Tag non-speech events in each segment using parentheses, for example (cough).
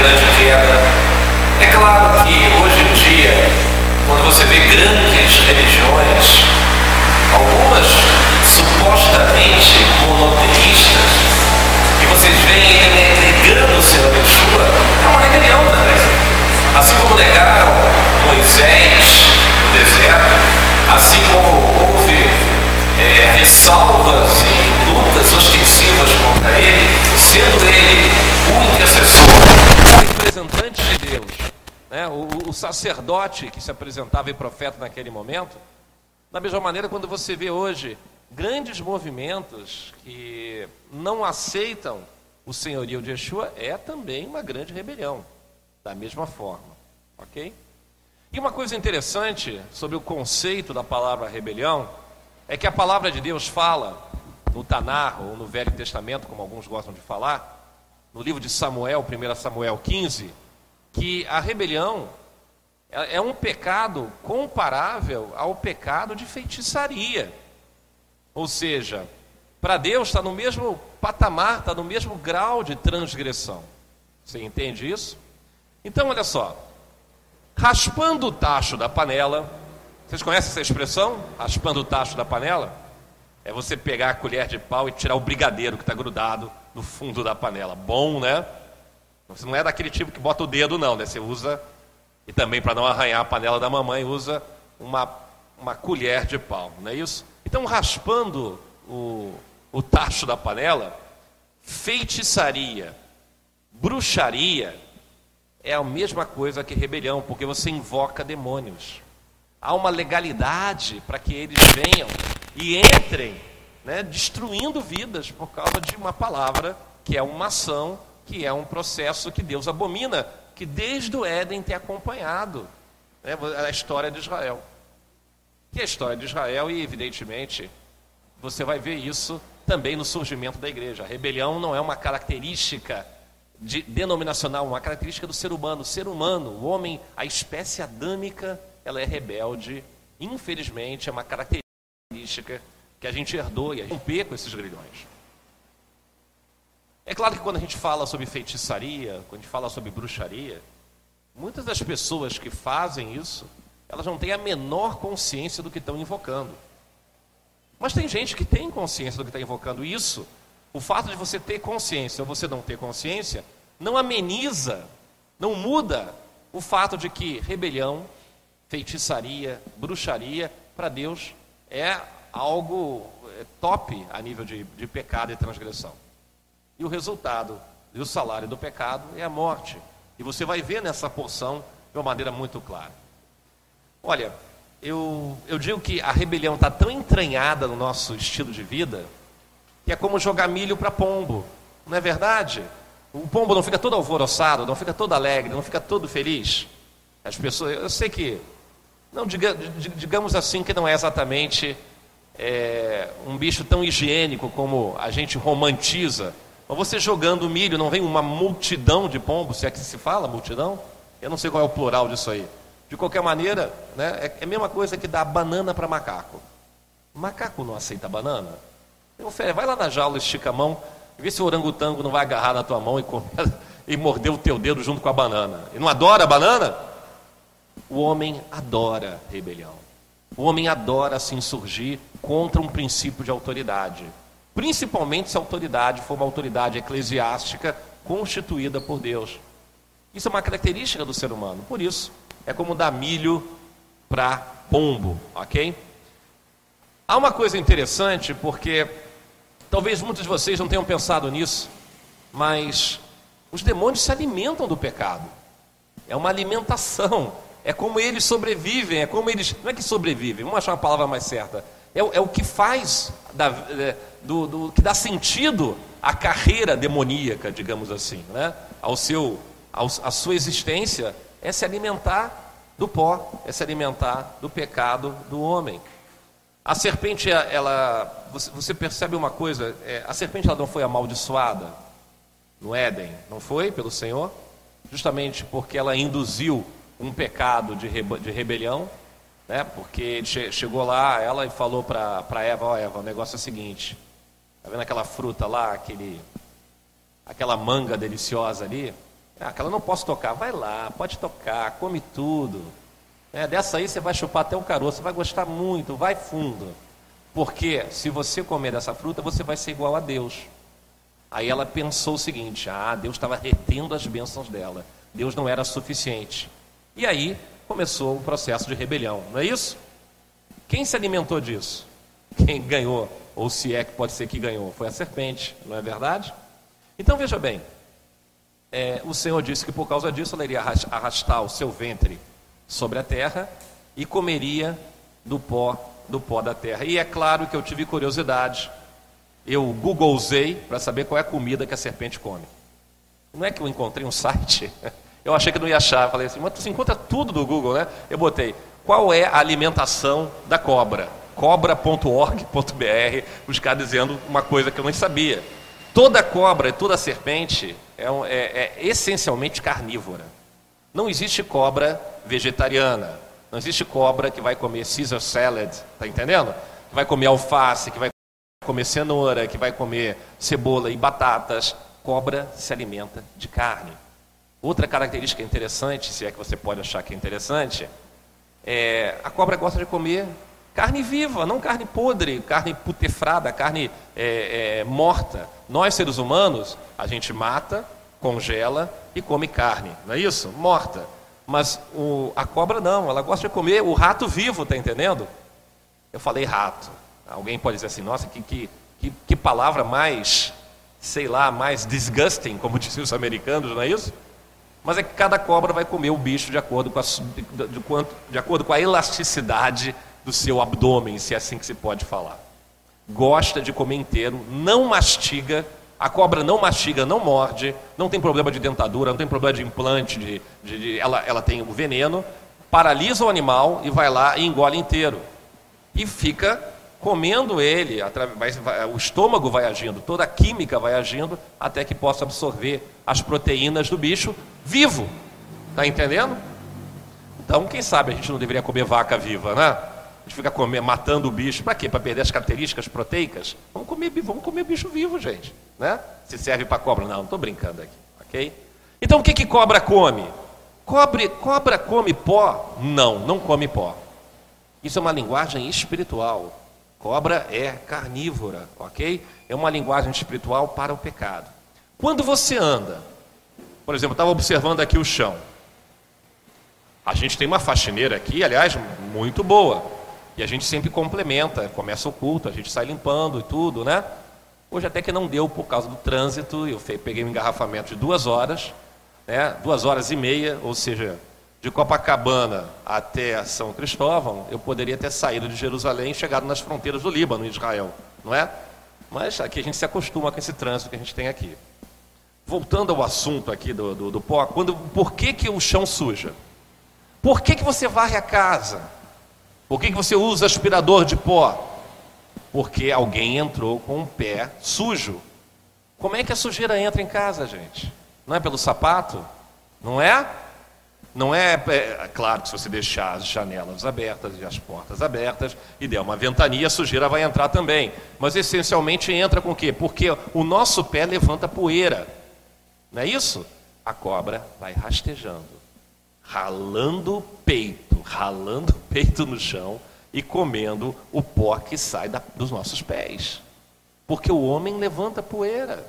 grande queda. É claro que hoje em dia, quando você vê grandes religiões, algumas supostamente monoteístas, e vocês veem negando o Senhor Yeshua, é uma rebelião também. Assim como negaram Moisés no deserto, assim como houve é, ressalvas e lutas ostensivas contra ele, sendo ele o intercessor, representante de Deus, né? o, o sacerdote que se apresentava em profeta naquele momento. Da mesma maneira, quando você vê hoje grandes movimentos que não aceitam o senhorio de Yeshua, é também uma grande rebelião, da mesma forma, ok? E uma coisa interessante sobre o conceito da palavra rebelião é que a palavra de Deus fala no Tanar ou no Velho Testamento, como alguns gostam de falar, no livro de Samuel, 1 Samuel 15, que a rebelião é, é um pecado comparável ao pecado de feitiçaria. Ou seja, para Deus está no mesmo patamar, está no mesmo grau de transgressão. Você entende isso? Então, olha só. Raspando o tacho da panela. Vocês conhecem essa expressão? Raspando o tacho da panela? É você pegar a colher de pau e tirar o brigadeiro que está grudado no fundo da panela. Bom, né? Você não é daquele tipo que bota o dedo, não, né? Você usa, e também para não arranhar a panela da mamãe, usa uma, uma colher de pau, não é isso? Então, raspando o, o tacho da panela, feitiçaria, bruxaria, é a mesma coisa que rebelião, porque você invoca demônios. Há uma legalidade para que eles venham e entrem, né, destruindo vidas por causa de uma palavra que é uma ação, que é um processo que Deus abomina, que desde o Éden tem acompanhado né, a história de Israel. Que é a história de Israel, e evidentemente você vai ver isso também no surgimento da igreja. A rebelião não é uma característica de, denominacional, uma característica do ser humano. O ser humano, o homem, a espécie adâmica, ela é rebelde. Infelizmente, é uma característica que a gente herdou e a gente romper com esses grilhões. É claro que quando a gente fala sobre feitiçaria, quando a gente fala sobre bruxaria, muitas das pessoas que fazem isso, elas não têm a menor consciência do que estão invocando. Mas tem gente que tem consciência do que está invocando isso. O fato de você ter consciência ou você não ter consciência não ameniza, não muda o fato de que rebelião, feitiçaria, bruxaria, para Deus é algo é, top a nível de, de pecado e transgressão. E o resultado e o salário do pecado é a morte. E você vai ver nessa porção de uma maneira muito clara. Olha, eu, eu digo que a rebelião está tão entranhada no nosso estilo de vida que é como jogar milho para pombo, não é verdade? O pombo não fica todo alvoroçado, não fica todo alegre, não fica todo feliz. As pessoas, eu sei que, não diga, digamos assim que não é exatamente é, um bicho tão higiênico como a gente romantiza. Mas você jogando milho, não vem uma multidão de pombos, se é que se fala multidão? Eu não sei qual é o plural disso aí. De qualquer maneira, né, é, é a mesma coisa que dar banana para macaco. Macaco não aceita banana? Vai lá na jaula, estica a mão, vê se o orangotango não vai agarrar na tua mão e, (laughs) e morder o teu dedo junto com a banana. E não adora a banana? O homem adora rebelião. O homem adora se insurgir contra um princípio de autoridade. Principalmente se a autoridade for uma autoridade eclesiástica constituída por Deus. Isso é uma característica do ser humano. Por isso, é como dar milho para pombo, ok? Há uma coisa interessante, porque talvez muitos de vocês não tenham pensado nisso, mas os demônios se alimentam do pecado. É uma alimentação. É como eles sobrevivem, é como eles. Não é que sobrevivem, vamos achar uma palavra mais certa. É, é o que faz, da, é, do, do, que dá sentido à carreira demoníaca, digamos assim, né? ao seu, ao, à sua existência é se alimentar do pó, é se alimentar do pecado do homem. A serpente, ela, você percebe uma coisa, é, a serpente ela não foi amaldiçoada no Éden, não foi pelo Senhor? Justamente porque ela induziu um pecado de, rebe, de rebelião, né? porque ele che, chegou lá, ela e falou para Eva, ó oh, Eva, o negócio é o seguinte, tá vendo aquela fruta lá, aquele, aquela manga deliciosa ali? Ah, aquela não posso tocar. Vai lá, pode tocar, come tudo. É, dessa aí você vai chupar até o caroço, vai gostar muito, vai fundo. Porque se você comer dessa fruta, você vai ser igual a Deus. Aí ela pensou o seguinte: ah, Deus estava retendo as bênçãos dela. Deus não era suficiente. E aí começou o processo de rebelião, não é isso? Quem se alimentou disso? Quem ganhou, ou se é que pode ser que ganhou, foi a serpente, não é verdade? Então veja bem, é, o Senhor disse que por causa disso ela iria arrastar o seu ventre sobre a terra e comeria do pó do pó da terra. E é claro que eu tive curiosidade. Eu googlezei para saber qual é a comida que a serpente come. Não é que eu encontrei um site. (laughs) Eu achei que não ia achar. Falei assim, mas você encontra tudo do Google, né? Eu botei qual é a alimentação da cobra. Cobra.org.br, buscar dizendo uma coisa que eu não sabia. Toda cobra e toda serpente é, é, é essencialmente carnívora. Não existe cobra vegetariana. Não existe cobra que vai comer Caesar salad, tá entendendo? Que vai comer alface, que vai comer cenoura, que vai comer cebola e batatas. Cobra se alimenta de carne. Outra característica interessante, se é que você pode achar que é interessante, é a cobra gosta de comer carne viva, não carne podre, carne putefrada, carne é, é, morta. Nós, seres humanos, a gente mata, congela e come carne, não é isso? Morta. Mas o, a cobra não, ela gosta de comer o rato vivo, tá entendendo? Eu falei rato. Alguém pode dizer assim, nossa, que, que, que, que palavra mais, sei lá, mais disgusting, como (laughs) diziam os americanos, não é isso? Mas é que cada cobra vai comer o bicho de acordo com a, de, de, de acordo com a elasticidade do seu abdômen, se é assim que se pode falar. Gosta de comer inteiro, não mastiga a cobra não mastiga, não morde, não tem problema de dentadura, não tem problema de implante, de, de, de, ela, ela tem o veneno, paralisa o animal e vai lá e engole inteiro. E fica comendo ele, o estômago vai agindo, toda a química vai agindo até que possa absorver as proteínas do bicho vivo. Está entendendo? Então, quem sabe a gente não deveria comer vaca viva, né? gente fica comer, matando o bicho. Para quê? Para perder as características proteicas? Vamos comer, vamos comer bicho vivo, gente. Né? Se serve para cobra. Não, não estou brincando aqui. Ok? Então o que, que cobra come? Cobre, cobra come pó? Não, não come pó. Isso é uma linguagem espiritual. Cobra é carnívora, ok? É uma linguagem espiritual para o pecado. Quando você anda, por exemplo, estava observando aqui o chão. A gente tem uma faxineira aqui, aliás, muito boa. E a gente sempre complementa, começa o culto, a gente sai limpando e tudo, né? Hoje até que não deu por causa do trânsito, eu peguei um engarrafamento de duas horas, né? duas horas e meia, ou seja, de Copacabana até São Cristóvão, eu poderia ter saído de Jerusalém e chegado nas fronteiras do Líbano, em Israel, não é? Mas aqui a gente se acostuma com esse trânsito que a gente tem aqui. Voltando ao assunto aqui do, do, do pó, quando, por que, que o chão suja? Por que, que você varre a casa? Por que, que você usa aspirador de pó? Porque alguém entrou com o pé sujo. Como é que a sujeira entra em casa, gente? Não é pelo sapato? Não é? Não é, é, claro que se você deixar as janelas abertas e as portas abertas e der uma ventania, a sujeira vai entrar também. Mas essencialmente entra com o quê? Porque o nosso pé levanta poeira. Não é isso? A cobra vai rastejando ralando o peito, ralando o peito no chão e comendo o pó que sai da, dos nossos pés. Porque o homem levanta poeira.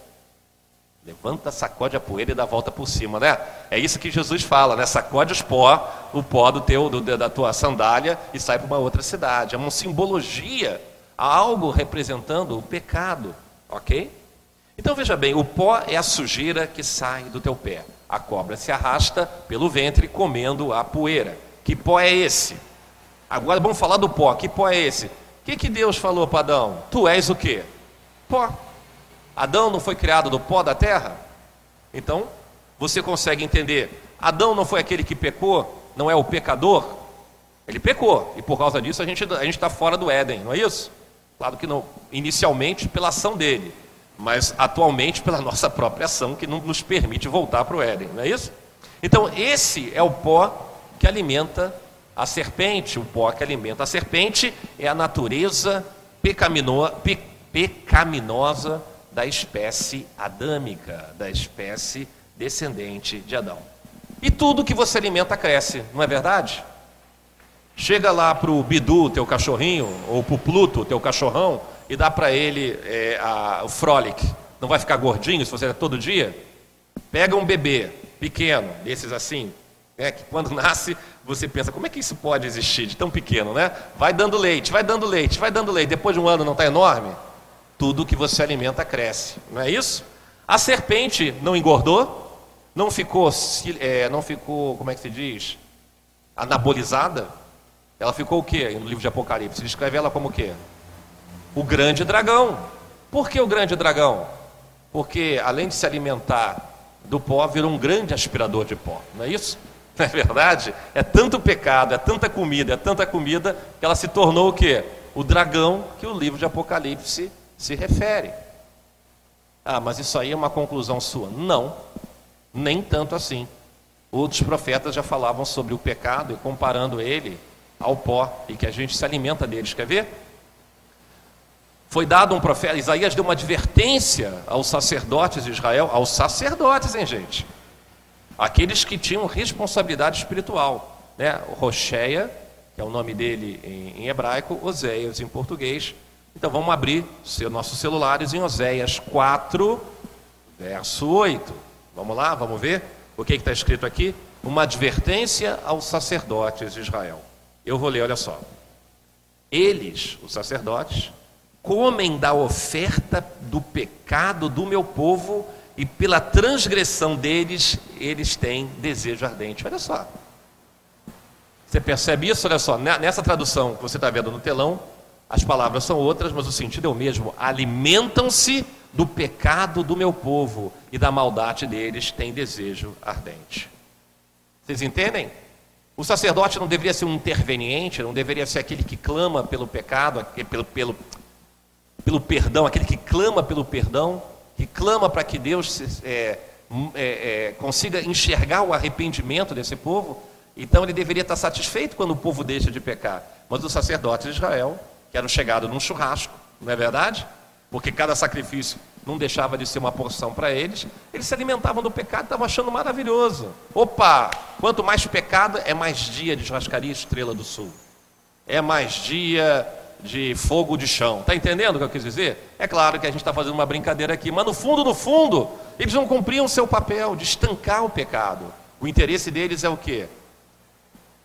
Levanta, sacode a poeira e dá a volta por cima, né? É isso que Jesus fala, né? Sacode os pó, o pó do teu, do, da tua sandália e sai para uma outra cidade. É uma simbologia, algo representando o pecado, ok? Então veja bem, o pó é a sujeira que sai do teu pé. A cobra se arrasta pelo ventre comendo a poeira. Que pó é esse? Agora vamos falar do pó. Que pó é esse? O que, que Deus falou para Adão? Tu és o quê? Pó. Adão não foi criado do pó da terra? Então, você consegue entender. Adão não foi aquele que pecou? Não é o pecador? Ele pecou. E por causa disso a gente a está fora do Éden, não é isso? Claro que não. Inicialmente pela ação dele mas atualmente pela (laughs) nossa própria ação que não nos permite voltar para o Éden, não é isso? Então, esse é o pó que alimenta a serpente, o pó que alimenta a serpente é a natureza pecamino, pe, pecaminosa da espécie adâmica, da espécie descendente de Adão. E tudo que você alimenta cresce, não é verdade? Chega lá para o Bidu, teu cachorrinho, ou para o Pluto, teu cachorrão, e dá para ele é, a, o Frolic. Não vai ficar gordinho se você der todo dia? Pega um bebê pequeno, desses assim, né, que quando (laughs) nasce você pensa, como é que isso pode existir de tão pequeno, né? Vai dando leite, vai dando leite, vai dando leite. Depois de um ano não está enorme? Tudo que você alimenta cresce, não é isso? A serpente não engordou, não ficou, é, não ficou, como é que se diz, anabolizada. Ela ficou o quê no livro de Apocalipse? Descreve ela como o quê? O grande dragão. Por que o grande dragão? Porque além de se alimentar do pó, virou um grande aspirador de pó, não é isso? Não (laughs) é verdade? É tanto pecado, é tanta comida, é tanta comida, que ela se tornou o quê? O dragão que o livro de Apocalipse se refere. Ah, mas isso aí é uma conclusão sua. Não, nem tanto assim. Outros profetas já falavam sobre o pecado e comparando ele ao pó e que a gente se alimenta deles. Quer ver? Foi dado um profeta, Isaías deu uma advertência aos sacerdotes de Israel, aos sacerdotes, hein, gente? Aqueles que tinham responsabilidade espiritual. Né? Rocheia, que é o nome dele em, em hebraico, Oséias em português, então vamos abrir nossos celulares em Oséias 4, verso 8. Vamos lá, vamos ver o que está escrito aqui? Uma advertência aos sacerdotes de Israel. Eu vou ler, olha só. Eles, os sacerdotes, comem da oferta do pecado do meu povo e pela transgressão deles, eles têm desejo ardente. Olha só. Você percebe isso? Olha só, nessa tradução que você está vendo no telão, as palavras são outras, mas o sentido é o mesmo. Alimentam-se do pecado do meu povo e da maldade deles têm desejo ardente. Vocês entendem? O sacerdote não deveria ser um interveniente, não deveria ser aquele que clama pelo pecado, pelo, pelo, pelo perdão, aquele que clama pelo perdão, que clama para que Deus é, é, é, consiga enxergar o arrependimento desse povo. Então ele deveria estar satisfeito quando o povo deixa de pecar. Mas os sacerdotes de Israel que eram chegados num churrasco, não é verdade? Porque cada sacrifício não deixava de ser uma porção para eles, eles se alimentavam do pecado e estavam achando maravilhoso. Opa, quanto mais pecado, é mais dia de churrascaria Estrela do Sul. É mais dia de fogo de chão. Está entendendo o que eu quis dizer? É claro que a gente está fazendo uma brincadeira aqui, mas no fundo, no fundo, eles não cumpriam o seu papel de estancar o pecado. O interesse deles é o quê?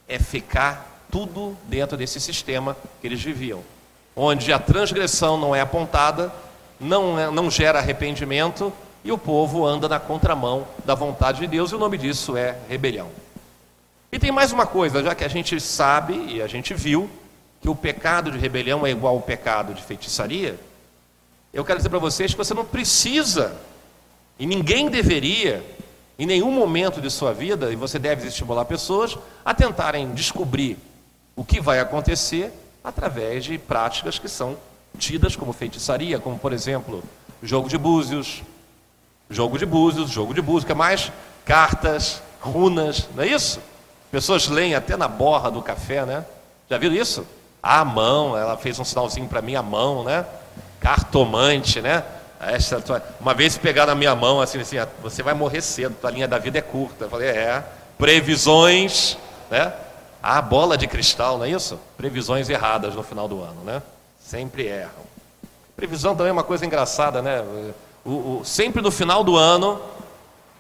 É ficar tudo dentro desse sistema que eles viviam onde a transgressão não é apontada, não, é, não gera arrependimento e o povo anda na contramão da vontade de Deus, e o nome disso é rebelião. E tem mais uma coisa, já que a gente sabe e a gente viu que o pecado de rebelião é igual ao pecado de feitiçaria, eu quero dizer para vocês que você não precisa, e ninguém deveria, em nenhum momento de sua vida, e você deve estimular pessoas a tentarem descobrir o que vai acontecer através de práticas que são tidas como feitiçaria, como por exemplo, jogo de búzios, jogo de búzios, jogo de búzios, que é mais cartas, runas, não é isso? Pessoas leem até na borra do café, né? Já viram isso? A mão, ela fez um sinalzinho para mim, a mão, né? Cartomante, né? Uma vez pegaram na minha mão assim, assim, ah, você vai morrer cedo, tua linha da vida é curta. Eu falei, é, previsões, né? A bola de cristal, não é isso? Previsões erradas no final do ano, né? Sempre erram. Previsão também é uma coisa engraçada, né? O, o, sempre no final do ano,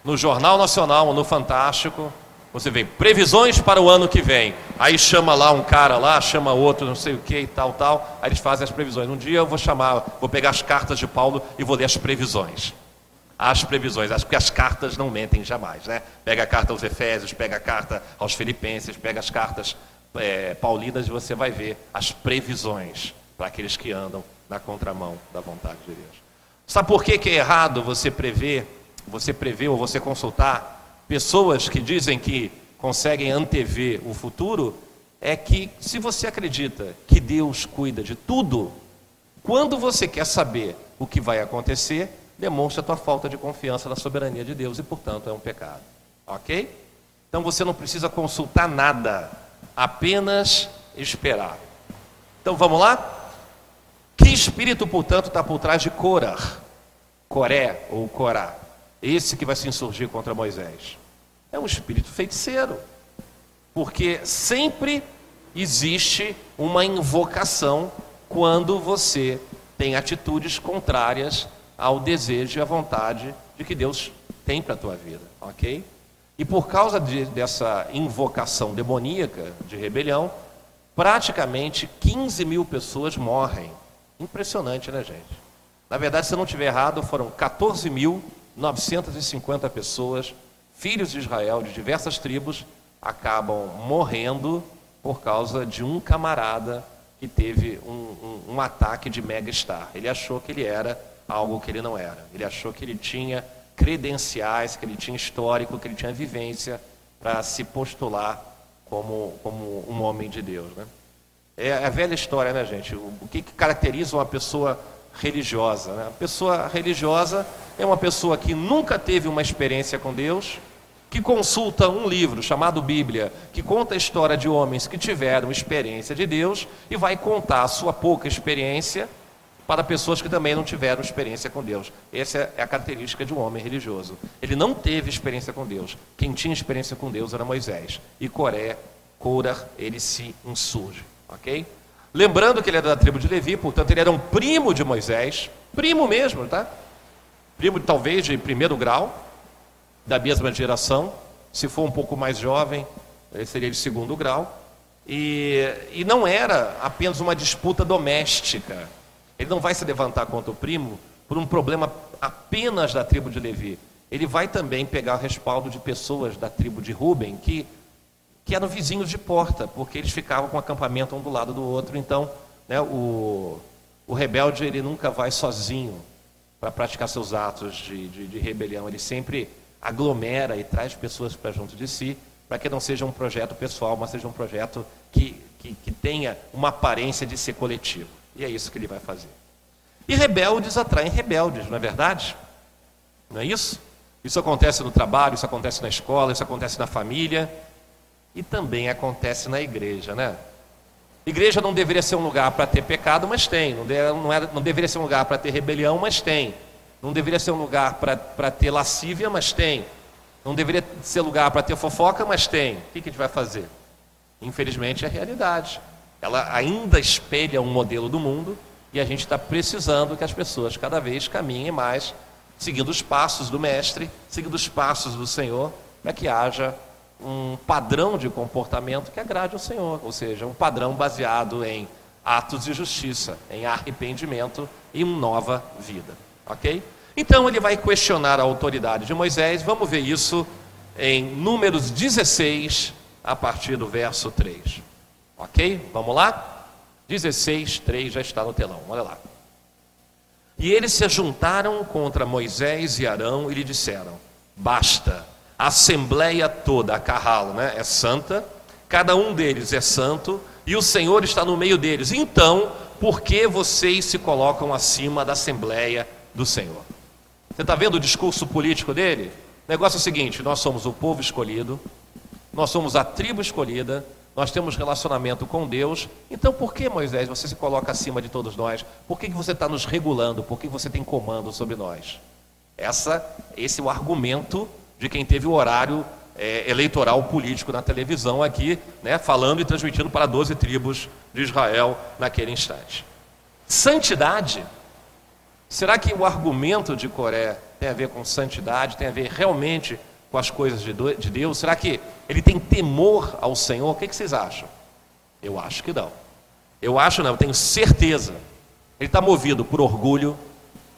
no Jornal Nacional, no Fantástico, você vê previsões para o ano que vem. Aí chama lá um cara lá, chama outro, não sei o que e tal, tal. Aí eles fazem as previsões. Um dia eu vou chamar, vou pegar as cartas de Paulo e vou ler as previsões as previsões. Acho que as cartas não mentem jamais, né? Pega a carta aos Efésios, pega a carta aos Filipenses, pega as cartas é, paulinas e você vai ver as previsões para aqueles que andam na contramão da vontade de Deus. Sabe por que, que é errado você prever, você prever ou você consultar pessoas que dizem que conseguem antever o futuro? É que se você acredita que Deus cuida de tudo, quando você quer saber o que vai acontecer, demonstra a tua falta de confiança na soberania de Deus e, portanto, é um pecado. Ok? Então você não precisa consultar nada, apenas esperar. Então vamos lá? Que espírito, portanto, está por trás de Corá? Coré ou Corá? esse que vai se insurgir contra Moisés? É um espírito feiticeiro. Porque sempre existe uma invocação quando você tem atitudes contrárias ao desejo e à vontade de que Deus tem para a tua vida, ok? E por causa de, dessa invocação demoníaca de rebelião, praticamente 15 mil pessoas morrem. Impressionante, né, gente? Na verdade, se eu não estiver errado, foram 14.950 pessoas, filhos de Israel, de diversas tribos, acabam morrendo por causa de um camarada que teve um, um, um ataque de mega-star. Ele achou que ele era algo que ele não era. Ele achou que ele tinha credenciais, que ele tinha histórico, que ele tinha vivência para se postular como, como um homem de Deus. Né? É a velha história, né, gente? O, o que, que caracteriza uma pessoa religiosa? Né? A pessoa religiosa é uma pessoa que nunca teve uma experiência com Deus, que consulta um livro chamado Bíblia, que conta a história de homens que tiveram experiência de Deus e vai contar a sua pouca experiência para pessoas que também não tiveram experiência com Deus. Essa é a característica de um homem religioso. Ele não teve experiência com Deus. Quem tinha experiência com Deus era Moisés. E Coré, Cora, ele se insurge. Ok? Lembrando que ele era da tribo de Levi, portanto, ele era um primo de Moisés. Primo mesmo, tá? Primo talvez de primeiro grau, da mesma geração. Se for um pouco mais jovem, ele seria de segundo grau. E, e não era apenas uma disputa doméstica ele não vai se levantar contra o primo por um problema apenas da tribo de Levi. Ele vai também pegar respaldo de pessoas da tribo de Ruben que, que eram vizinhos de porta, porque eles ficavam com o acampamento um do lado do outro. Então, né, o, o rebelde ele nunca vai sozinho para praticar seus atos de, de, de rebelião. Ele sempre aglomera e traz pessoas para junto de si, para que não seja um projeto pessoal, mas seja um projeto que, que, que tenha uma aparência de ser coletivo. E é isso que ele vai fazer. E rebeldes atraem rebeldes, não é verdade? Não é isso? Isso acontece no trabalho, isso acontece na escola, isso acontece na família e também acontece na igreja, né? Igreja não deveria ser um lugar para ter pecado, mas tem. Não, de, não, era, não deveria ser um lugar para ter rebelião, mas tem. Não deveria ser um lugar para ter lascívia, mas tem. Não deveria ser lugar para ter fofoca, mas tem. O que, que a gente vai fazer? Infelizmente é a realidade ela ainda espelha um modelo do mundo e a gente está precisando que as pessoas cada vez caminhem mais, seguindo os passos do Mestre, seguindo os passos do Senhor, para que haja um padrão de comportamento que agrade ao Senhor, ou seja, um padrão baseado em atos de justiça, em arrependimento e uma nova vida. Ok? Então ele vai questionar a autoridade de Moisés, vamos ver isso em Números 16, a partir do verso 3. Ok? Vamos lá? 16, 3 já está no telão, olha lá. E eles se juntaram contra Moisés e Arão e lhe disseram: Basta, a assembleia toda, a carralo, né, é santa, cada um deles é santo e o Senhor está no meio deles. Então, por que vocês se colocam acima da assembleia do Senhor? Você está vendo o discurso político dele? O negócio é o seguinte: nós somos o povo escolhido, nós somos a tribo escolhida, nós temos relacionamento com Deus, então por que, Moisés, você se coloca acima de todos nós? Por que, que você está nos regulando? Por que você tem comando sobre nós? Essa, esse é o argumento de quem teve o horário é, eleitoral político na televisão aqui, né, falando e transmitindo para 12 tribos de Israel naquele instante. Santidade. Será que o argumento de Coré tem a ver com santidade, tem a ver realmente com as coisas de Deus? Será que ele tem temor ao Senhor? O que, vocês acham? Eu acho que não. Eu acho não, eu tenho certeza. Ele está movido por orgulho,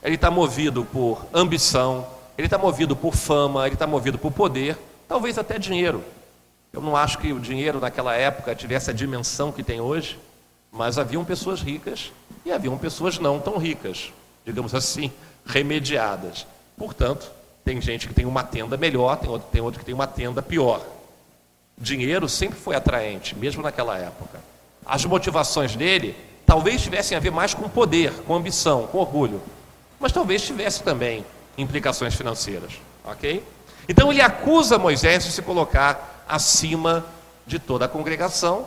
ele está movido por ambição, ele está movido por fama, ele está movido por poder, talvez até dinheiro. Eu não acho que o dinheiro naquela época tivesse a dimensão que tem hoje, mas haviam pessoas ricas e haviam pessoas não tão ricas, digamos assim, remediadas. Portanto, tem gente que tem uma tenda melhor, tem outro, tem outro que tem uma tenda pior. Dinheiro sempre foi atraente, mesmo naquela época. As motivações dele talvez tivessem a ver mais com poder, com ambição, com orgulho, mas talvez tivesse também implicações financeiras, ok? Então ele acusa Moisés de se colocar acima de toda a congregação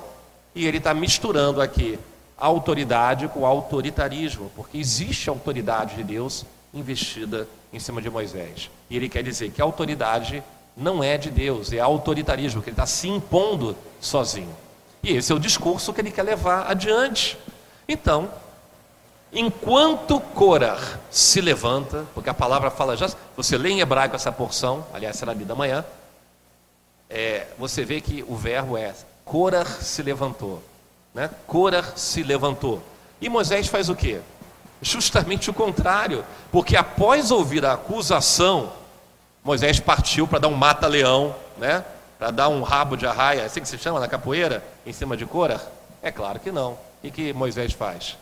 e ele está misturando aqui autoridade com autoritarismo, porque existe autoridade de Deus investida em cima de Moisés. E ele quer dizer que a autoridade não é de Deus, é autoritarismo, que ele está se impondo sozinho. E esse é o discurso que ele quer levar adiante. Então, enquanto Corah se levanta, porque a palavra fala já, você lê em hebraico essa porção, aliás, será lida amanhã, é, você vê que o verbo é Corah se levantou. Né? Corah se levantou. E Moisés faz o quê? Justamente o contrário, porque após ouvir a acusação, Moisés partiu para dar um mata-leão, né? para dar um rabo de arraia, é assim que se chama na capoeira, em cima de Cora? É claro que não. O que Moisés faz?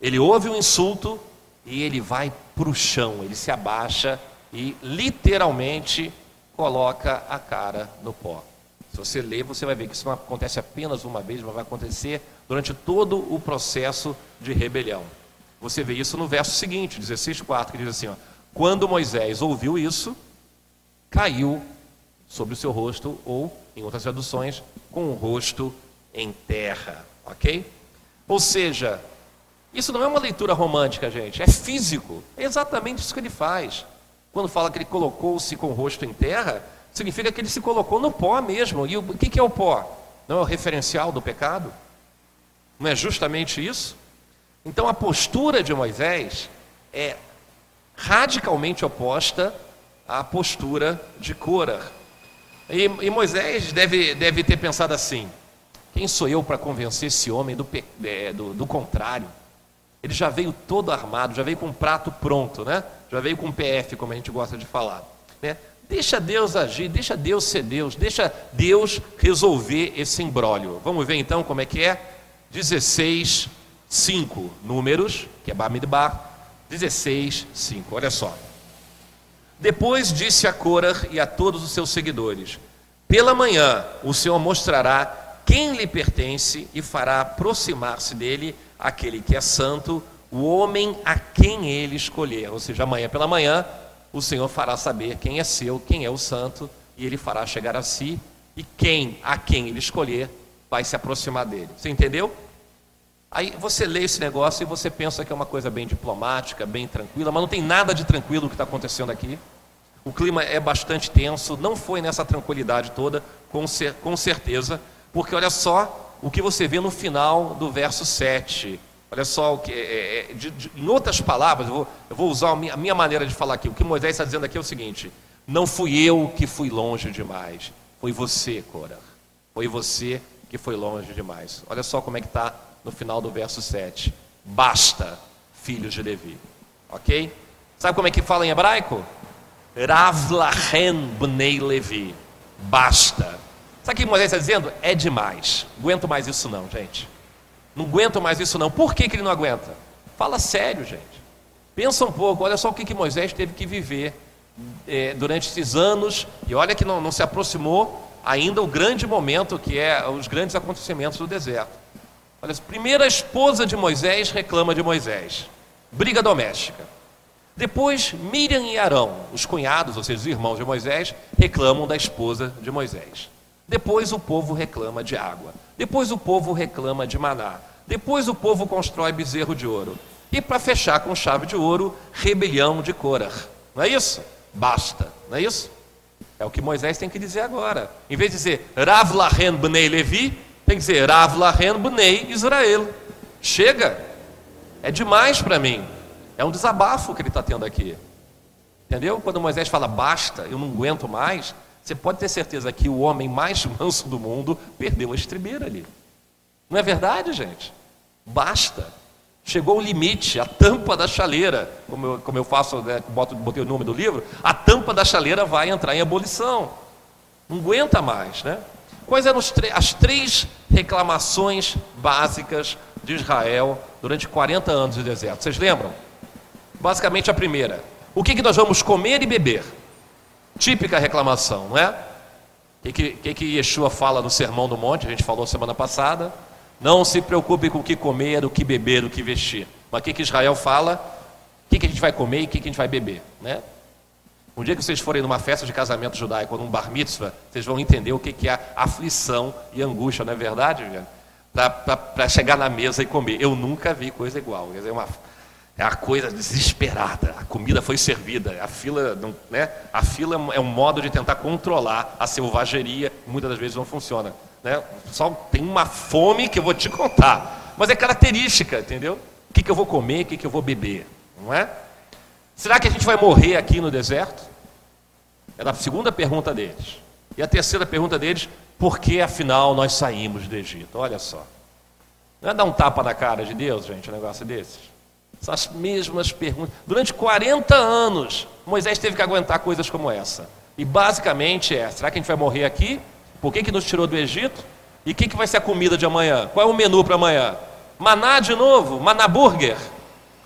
Ele ouve o um insulto e ele vai para o chão, ele se abaixa e literalmente coloca a cara no pó. Se você ler, você vai ver que isso não acontece apenas uma vez, mas vai acontecer durante todo o processo de rebelião. Você vê isso no verso seguinte, 16,4, que diz assim: ó, Quando Moisés ouviu isso, caiu sobre o seu rosto, ou, em outras traduções, com o rosto em terra. Ok? Ou seja, isso não é uma leitura romântica, gente, é físico. É exatamente isso que ele faz. Quando fala que ele colocou-se com o rosto em terra, significa que ele se colocou no pó mesmo. E o que é o pó? Não é o referencial do pecado? Não é justamente isso? Então a postura de Moisés é radicalmente oposta à postura de Cora. E, e Moisés deve, deve ter pensado assim: quem sou eu para convencer esse homem do, é, do, do, contrário? Ele já veio todo armado, já veio com um prato pronto, né? já veio com um PF, como a gente gosta de falar. Né? Deixa Deus agir, deixa Deus ser Deus, deixa Deus resolver esse imbróglio. Vamos ver então como é que é? 16, 5 números, que é Bamidbar, 16, 5. Olha só. Depois disse a Corah e a todos os seus seguidores: Pela manhã o Senhor mostrará quem lhe pertence e fará aproximar-se dele aquele que é santo, o homem a quem ele escolher. Ou seja, amanhã pela manhã o Senhor fará saber quem é seu, quem é o santo, e ele fará chegar a si, e quem a quem ele escolher vai se aproximar dele. Você entendeu? Aí você lê esse negócio e você pensa que é uma coisa bem diplomática, bem tranquila, mas não tem nada de tranquilo o que está acontecendo aqui. O clima é bastante tenso, não foi nessa tranquilidade toda, com, cer com certeza, porque olha só o que você vê no final do verso 7. Olha só o que. É, é, de, de, em outras palavras, eu vou, eu vou usar a minha, a minha, maneira de falar aqui. O que Moisés está dizendo aqui é o seguinte: não fui eu que fui longe demais, foi você, Cora. Foi você que foi longe demais. Olha só como é que está no final do verso 7. Basta, filhos de Levi. Ok? Sabe como é que fala em hebraico? Rav lachen bnei Levi. Basta. Sabe o que Moisés está dizendo? É demais. Aguento mais isso não, gente. Não aguento mais isso não. Por que, que ele não aguenta? Fala sério, gente. Pensa um pouco. Olha só o que, que Moisés teve que viver é, durante esses anos. E olha que não, não se aproximou ainda o grande momento que é os grandes acontecimentos do deserto. Olha, a primeira esposa de Moisés reclama de Moisés. Briga doméstica. Depois, Miriam e Arão, os cunhados, ou seja, os irmãos de Moisés, reclamam da esposa de Moisés. Depois o povo reclama de água. Depois o povo reclama de maná. Depois o povo constrói bezerro de ouro. E para fechar com chave de ouro, rebelião de Corah. Não é isso? Basta, não é isso? É o que Moisés tem que dizer agora. Em vez de dizer Rav Lahen Bnei Levi, tem que dizer Rav Lahen Bnei Israel. Chega. É demais para mim. É um desabafo que ele está tendo aqui. Entendeu? Quando Moisés fala basta, eu não aguento mais, você pode ter certeza que o homem mais manso do mundo perdeu a estribeira ali. Não é verdade, gente? Basta. Chegou o limite, a tampa da chaleira, como eu, como eu faço, né, boto, botei o nome do livro, a tampa da chaleira vai entrar em abolição. Não aguenta mais, né? Quais eram as três reclamações básicas de Israel durante 40 anos de deserto? Vocês lembram? Basicamente a primeira: o que, que nós vamos comer e beber? Típica reclamação, não é? O que, que, que Yeshua fala no Sermão do Monte? A gente falou semana passada. Não se preocupe com o que comer, o que beber, o que vestir. Mas o que, que Israel fala? O que, que a gente vai comer e o que, que a gente vai beber, né? Um dia que vocês forem numa festa de casamento judaico ou num bar mitzvah, vocês vão entender o que, que é aflição e angústia, não é verdade, Para chegar na mesa e comer. Eu nunca vi coisa igual. Quer dizer, uma, É a coisa desesperada. A comida foi servida. A fila, não, né? A fila é um modo de tentar controlar a selvageria. Muitas das vezes não funciona. Né? Só tem uma fome que eu vou te (laughs) contar. Mas é característica, entendeu? O que, que eu vou comer, o que, que eu vou beber. Não é? Será que a gente vai morrer aqui no deserto? É a segunda pergunta deles. E a terceira pergunta deles, por que afinal nós saímos do Egito? Olha só. Não é dar um tapa na cara de Deus, gente, um negócio desses? São as mesmas perguntas. Durante 40 anos, Moisés teve que aguentar coisas como essa. E basicamente é: será que a gente vai morrer aqui? Por que, que nos tirou do Egito? E o que, que vai ser a comida de amanhã? Qual é o menu para amanhã? Maná de novo? Maná burger?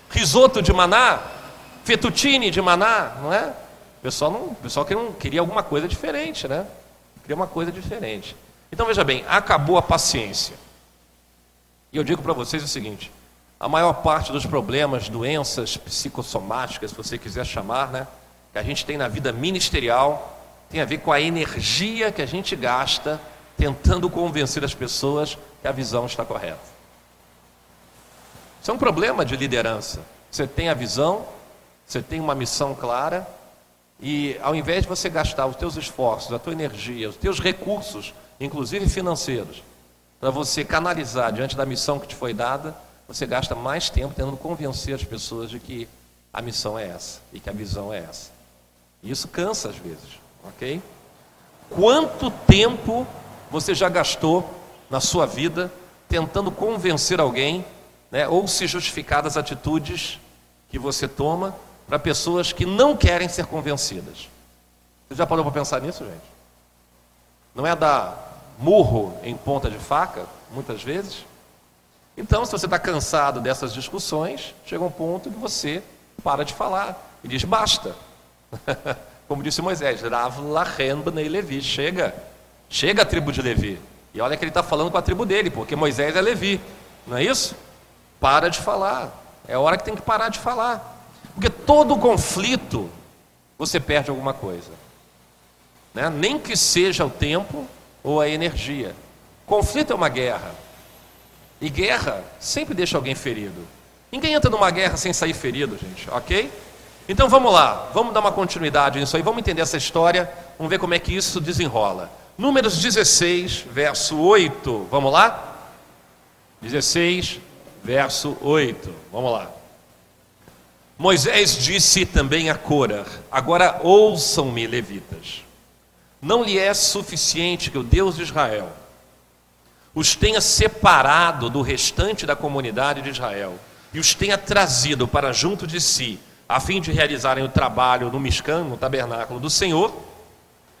Risoto de maná? Fettuccine de maná? Não é? O pessoal, não, o pessoal queria, queria alguma coisa diferente, né? Queria uma coisa diferente. Então veja bem: acabou a paciência. E eu digo para vocês o seguinte: a maior parte dos problemas, doenças psicossomáticas, se você quiser chamar, né, que a gente tem na vida ministerial, tem a ver com a energia que a gente gasta tentando convencer as pessoas que a visão está correta. Isso é um problema de liderança. Você tem a visão, você tem uma missão clara, e ao invés de você gastar os teus esforços, a tua energia, os teus recursos, inclusive financeiros, para você canalizar diante da missão que te foi dada, você gasta mais tempo tentando convencer as pessoas de que a missão é essa e que a visão é essa. E isso cansa às vezes, ok? Quanto tempo você já gastou na sua vida tentando convencer alguém, né, ou se justificar das atitudes que você toma para pessoas que não querem ser convencidas? Você já parou para pensar nisso, gente? Não é dar murro em ponta de faca, muitas vezes? Então, se você está cansado dessas discussões, chega um ponto que você para de falar e diz basta. (laughs) Como disse Moisés, Levi, chega, chega a tribo de Levi. E olha que ele está falando com a tribo dele, porque Moisés é Levi, não é isso? Para de falar, é hora que tem que parar de falar. Porque todo conflito você perde alguma coisa. Né? Nem que seja o tempo ou a energia. Conflito é uma guerra. E guerra sempre deixa alguém ferido. Ninguém entra numa guerra sem sair ferido, gente, ok? Então vamos lá, vamos dar uma continuidade nisso aí, vamos entender essa história, vamos ver como é que isso desenrola. Números 16, verso 8, vamos lá? 16, verso 8, vamos lá. Moisés disse também a Cora: Agora ouçam-me, levitas. Não lhe é suficiente que o Deus de Israel os tenha separado do restante da comunidade de Israel e os tenha trazido para junto de si, a fim de realizarem o trabalho no Mishkan, no tabernáculo do Senhor,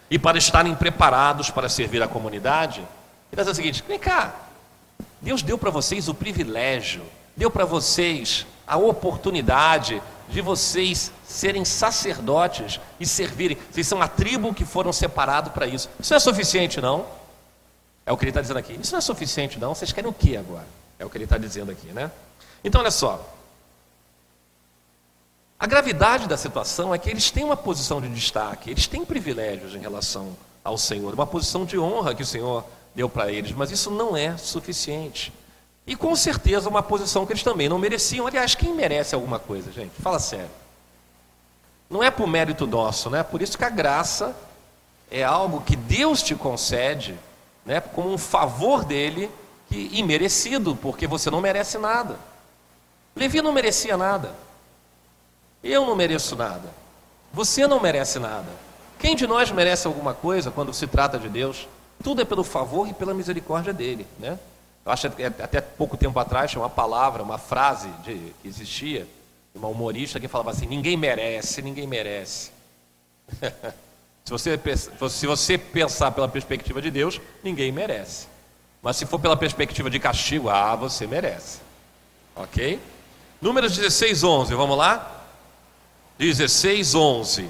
e para estarem preparados para servir a comunidade. Ele diz o seguinte: vem cá, Deus deu para vocês o privilégio, deu para vocês a oportunidade de vocês serem sacerdotes e servirem. Vocês são a tribo que foram separados para isso. Isso não é suficiente, não? É o que ele está dizendo aqui. Isso não é suficiente, não. Vocês querem o que agora? É o que ele está dizendo aqui, né? Então, olha só. A gravidade da situação é que eles têm uma posição de destaque, eles têm privilégios em relação ao Senhor, uma posição de honra que o Senhor deu para eles, mas isso não é suficiente. E com certeza uma posição que eles também não mereciam. Aliás, quem merece alguma coisa, gente? Fala sério. Não é por mérito nosso, né? Por isso que a graça é algo que Deus te concede né, como um favor dele que imerecido, porque você não merece nada. Levi não merecia nada. Eu não mereço nada. Você não merece nada. Quem de nós merece alguma coisa quando se trata de Deus? Tudo é pelo favor e pela misericórdia dele, né? Eu acho que até pouco tempo atrás tinha uma palavra, uma frase de, que existia, uma humorista que falava assim: ninguém merece, ninguém merece. (laughs) Se você, se você pensar pela perspectiva de Deus, ninguém merece. Mas se for pela perspectiva de castigo, ah, você merece. Ok? Números 16, 11, vamos lá? 16, 11.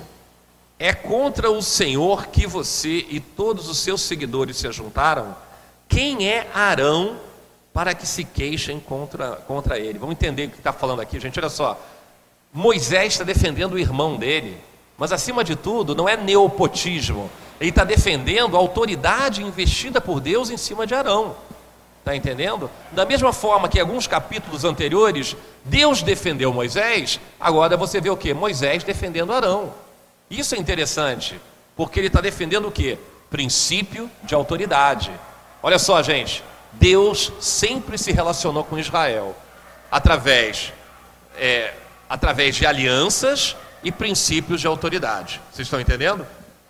É contra o Senhor que você e todos os seus seguidores se juntaram? Quem é Arão para que se queixem contra, contra ele? Vamos entender o que está falando aqui, gente. Olha só. Moisés está defendendo o irmão dele. Mas, acima de tudo, não é neopotismo. Ele está defendendo a autoridade investida por Deus em cima de Arão. Está entendendo? Da mesma forma que alguns capítulos anteriores, Deus defendeu Moisés, agora você vê o que? Moisés defendendo Arão. Isso é interessante, porque ele está defendendo o que? Princípio de autoridade. Olha só, gente, Deus sempre se relacionou com Israel através, é, através de alianças e princípios de autoridade. Vocês estão entendendo?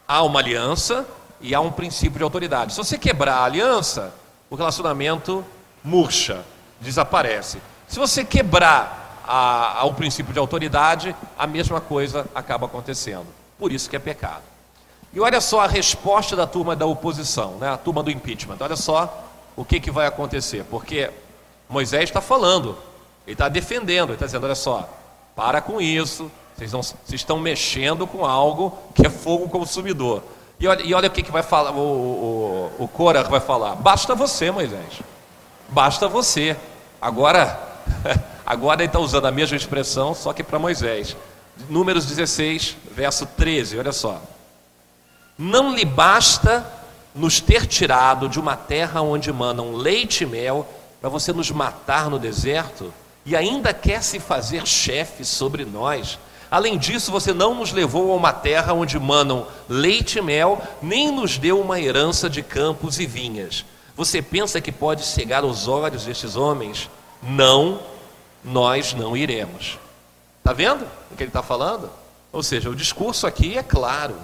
Há uma aliança e há um princípio de autoridade. Se você quebrar a aliança, o relacionamento murcha, desaparece. Se você quebrar a, a, o princípio de autoridade, a mesma coisa acaba acontecendo. Por isso que é pecado. E olha só a resposta da turma da oposição, né? a turma do impeachment. Olha só o que, que vai acontecer, porque Moisés está falando, ele está defendendo, ele está dizendo: olha só, para com isso, vocês, não, vocês estão mexendo com algo que é fogo consumidor. E olha, e olha o que, que vai falar, o, o, o Cora vai falar: basta você, Moisés, basta você. Agora, (laughs) agora ele está usando a mesma expressão, só que para Moisés. Números 16, verso 13, olha só. Não lhe basta nos ter tirado de uma terra onde manam leite e mel, para você nos matar no deserto, e ainda quer se fazer chefe sobre nós. Além disso, você não nos levou a uma terra onde manam leite e mel, nem nos deu uma herança de campos e vinhas. Você pensa que pode cegar os olhos destes homens? Não, nós não iremos. Está vendo o que ele está falando? Ou seja, o discurso aqui é claro.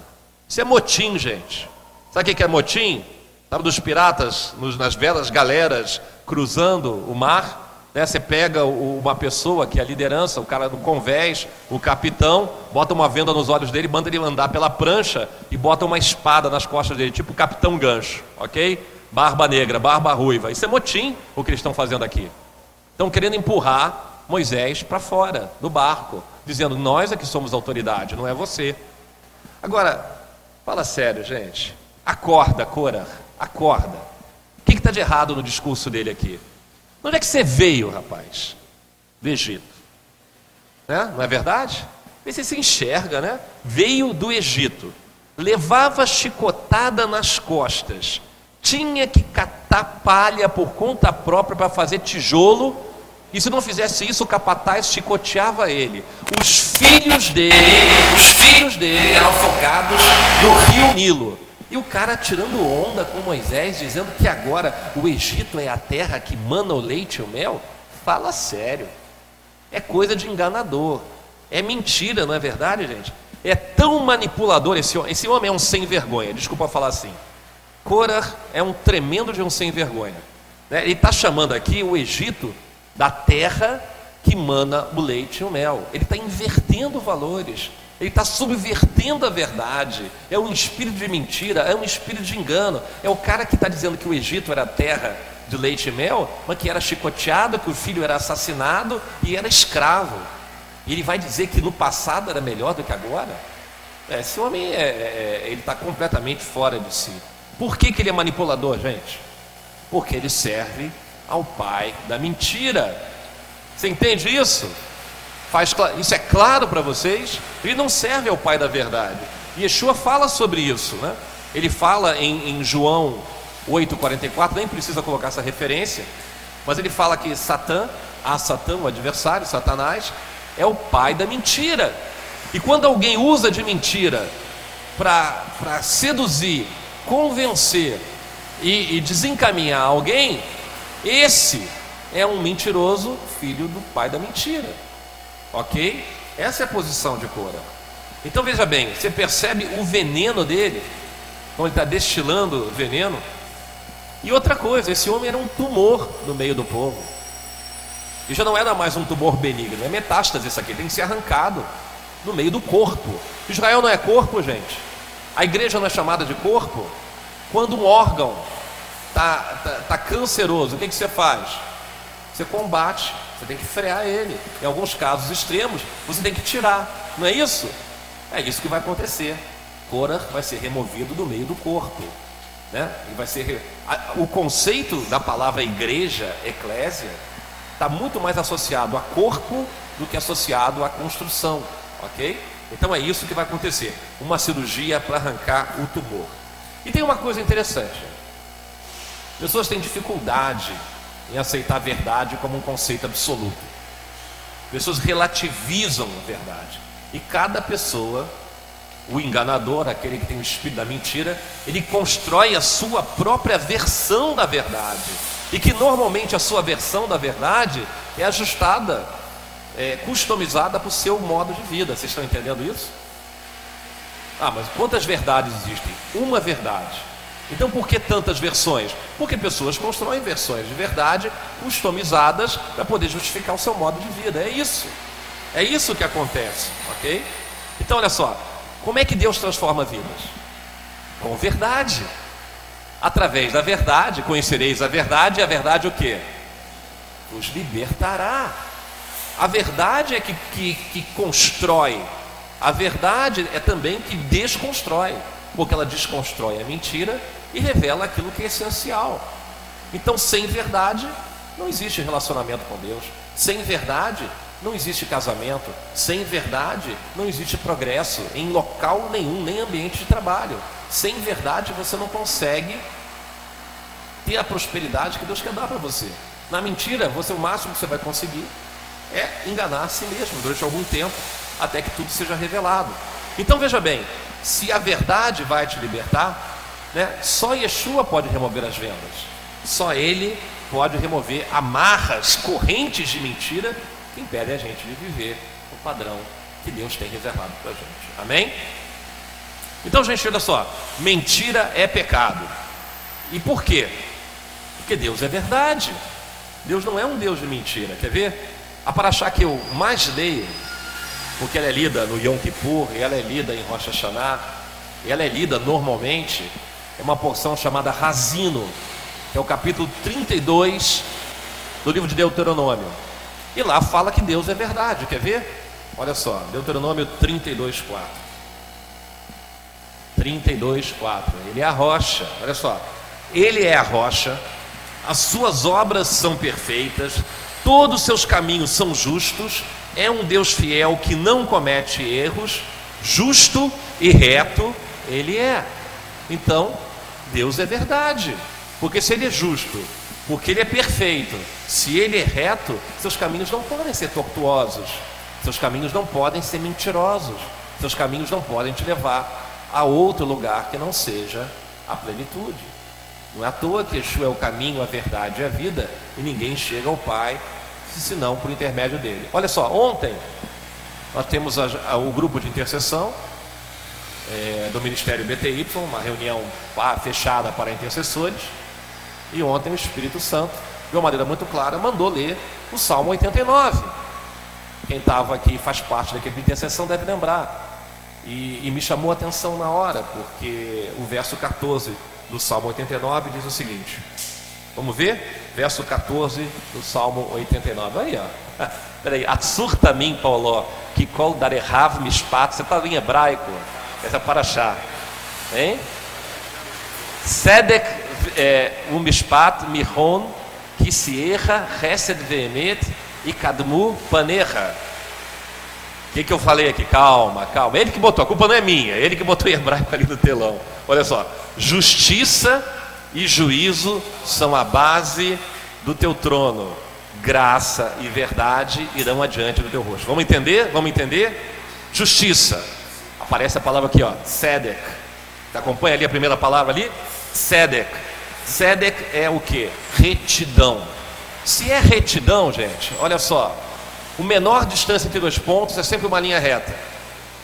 Isso é motim, gente. Sabe o que é motim? Sabe dos piratas nas velas galeras cruzando o mar? Né? Você pega uma pessoa que é a liderança, o cara do convés, o capitão, bota uma venda nos olhos dele, manda ele andar pela prancha e bota uma espada nas costas dele, tipo o capitão gancho, ok? Barba negra, barba ruiva. Isso é motim o que eles estão fazendo aqui. Estão querendo empurrar Moisés para fora do barco, dizendo: Nós é que somos autoridade, não é você. Agora, fala sério, gente. Acorda, Cora, acorda. O que está de errado no discurso dele aqui? Onde é que você veio, rapaz? Do Egito. Né? Não é verdade? Vê se enxerga, né? Veio do Egito, levava chicotada nas costas, tinha que catar palha por conta própria para fazer tijolo, e se não fizesse isso, o capataz chicoteava ele. Os filhos dele, os filhos dele eram afogados no rio Nilo. E o cara tirando onda com Moisés, dizendo que agora o Egito é a terra que mana o leite e o mel. Fala sério. É coisa de enganador. É mentira, não é verdade, gente? É tão manipulador esse homem. Esse homem é um sem vergonha, desculpa falar assim. Korah é um tremendo de um sem vergonha. Né? Ele está chamando aqui o Egito da terra que mana o leite e o mel. Ele está invertendo valores ele está subvertendo a verdade. É um espírito de mentira, é um espírito de engano. É o cara que está dizendo que o Egito era terra de leite e mel, mas que era chicoteado, que o filho era assassinado e era escravo. E ele vai dizer que no passado era melhor do que agora? É, esse homem é, é, é ele está completamente fora de si. Por que, que ele é manipulador, gente? Porque ele serve ao pai da mentira. Você entende isso? Faz, isso é claro para vocês? Ele não serve ao Pai da verdade. Yeshua fala sobre isso, né? Ele fala em, em João 8,44, nem precisa colocar essa referência, mas ele fala que Satã, a Satã, o adversário, Satanás, é o pai da mentira. E quando alguém usa de mentira para seduzir, convencer e, e desencaminhar alguém, esse é um mentiroso filho do pai da mentira. Ok? Essa é a posição de Cora. Então veja bem, você percebe o veneno dele, quando ele está destilando veneno. E outra coisa, esse homem era um tumor no meio do povo. E já não era mais um tumor benigno, é metástase isso aqui, tem que ser arrancado no meio do corpo. Israel não é corpo, gente. A igreja não é chamada de corpo. Quando um órgão está tá, tá canceroso, o que, que você faz? Você combate você tem que frear ele. Em alguns casos extremos, você tem que tirar. Não é isso? É isso que vai acontecer. Cora vai ser removido do meio do corpo. Né? E vai ser o conceito da palavra igreja, eclésia, está muito mais associado a corpo do que associado à construção, ok? Então é isso que vai acontecer, uma cirurgia para arrancar o tumor. E tem uma coisa interessante: pessoas têm dificuldade em aceitar a verdade como um conceito absoluto. Pessoas relativizam a verdade. E cada pessoa, o enganador, aquele que tem o espírito da mentira, ele constrói a sua própria versão da verdade. E que normalmente a sua versão da verdade é ajustada, é, customizada para o seu modo de vida. Vocês estão entendendo isso? Ah, mas quantas verdades existem? Uma verdade. Então por que tantas versões? Porque pessoas constroem versões de verdade customizadas para poder justificar o seu modo de vida. É isso. É isso que acontece, ok? Então olha só, como é que Deus transforma vidas? Com verdade. Através da verdade, conhecereis a verdade, e a verdade o que? Os libertará. A verdade é que, que, que constrói a verdade é também que desconstrói, porque ela desconstrói a mentira e revela aquilo que é essencial. Então, sem verdade, não existe relacionamento com Deus. Sem verdade, não existe casamento. Sem verdade, não existe progresso em local nenhum, nem ambiente de trabalho. Sem verdade, você não consegue ter a prosperidade que Deus quer dar para você. Na mentira, você o máximo que você vai conseguir é enganar a si mesmo durante algum tempo até que tudo seja revelado. Então veja bem, se a verdade vai te libertar, né, só Yeshua pode remover as vendas. Só Ele pode remover amarras, correntes de mentira que impedem a gente de viver o padrão que Deus tem reservado para a gente. Amém? Então, gente, olha só: mentira é pecado. E por quê? Porque Deus é verdade. Deus não é um Deus de mentira. Quer ver? A paraxá que eu mais leio porque ela é lida no Yom Kippur, ela é lida em Rosh Hashanah, ela é lida normalmente, é uma porção chamada Razino, que é o capítulo 32 do livro de Deuteronômio. E lá fala que Deus é verdade, quer ver? Olha só, Deuteronômio 32, 4. 32, 4. Ele é a rocha, olha só. Ele é a rocha, as suas obras são perfeitas, todos os seus caminhos são justos, é um Deus fiel que não comete erros, justo e reto, ele é. Então, Deus é verdade, porque se ele é justo, porque ele é perfeito, se ele é reto, seus caminhos não podem ser tortuosos, seus caminhos não podem ser mentirosos, seus caminhos não podem te levar a outro lugar que não seja a plenitude. Não é à toa que Yeshua é o caminho, a verdade e a vida, e ninguém chega ao Pai senão por intermédio dele. Olha só, ontem nós temos a, a, o grupo de intercessão é, do Ministério BTY, uma reunião fechada para intercessores, e ontem o Espírito Santo, de uma maneira muito clara, mandou ler o Salmo 89. Quem estava aqui faz parte da equipe de intercessão deve lembrar. E, e me chamou a atenção na hora, porque o verso 14 do Salmo 89 diz o seguinte: Vamos ver? Verso 14 do Salmo 89. Aí, ó. (laughs) Peraí, mim, Paulo, que kol darehav mishpat. Você está em hebraico. Essa para achar. Hein? Sedek é, um mishpat mihon que se erra, resed veemet e kadmu paneha. O que, que eu falei aqui? Calma, calma. Ele que botou, a culpa não é minha. Ele que botou em hebraico ali no telão. Olha só. Justiça e juízo são a base do teu trono. Graça e verdade irão adiante do teu rosto. Vamos entender? Vamos entender? Justiça. Aparece a palavra aqui, ó, Sedek. Acompanha ali a primeira palavra ali? Sedek. Sedek é o que? Retidão. Se é retidão, gente, olha só. O menor distância entre dois pontos é sempre uma linha reta.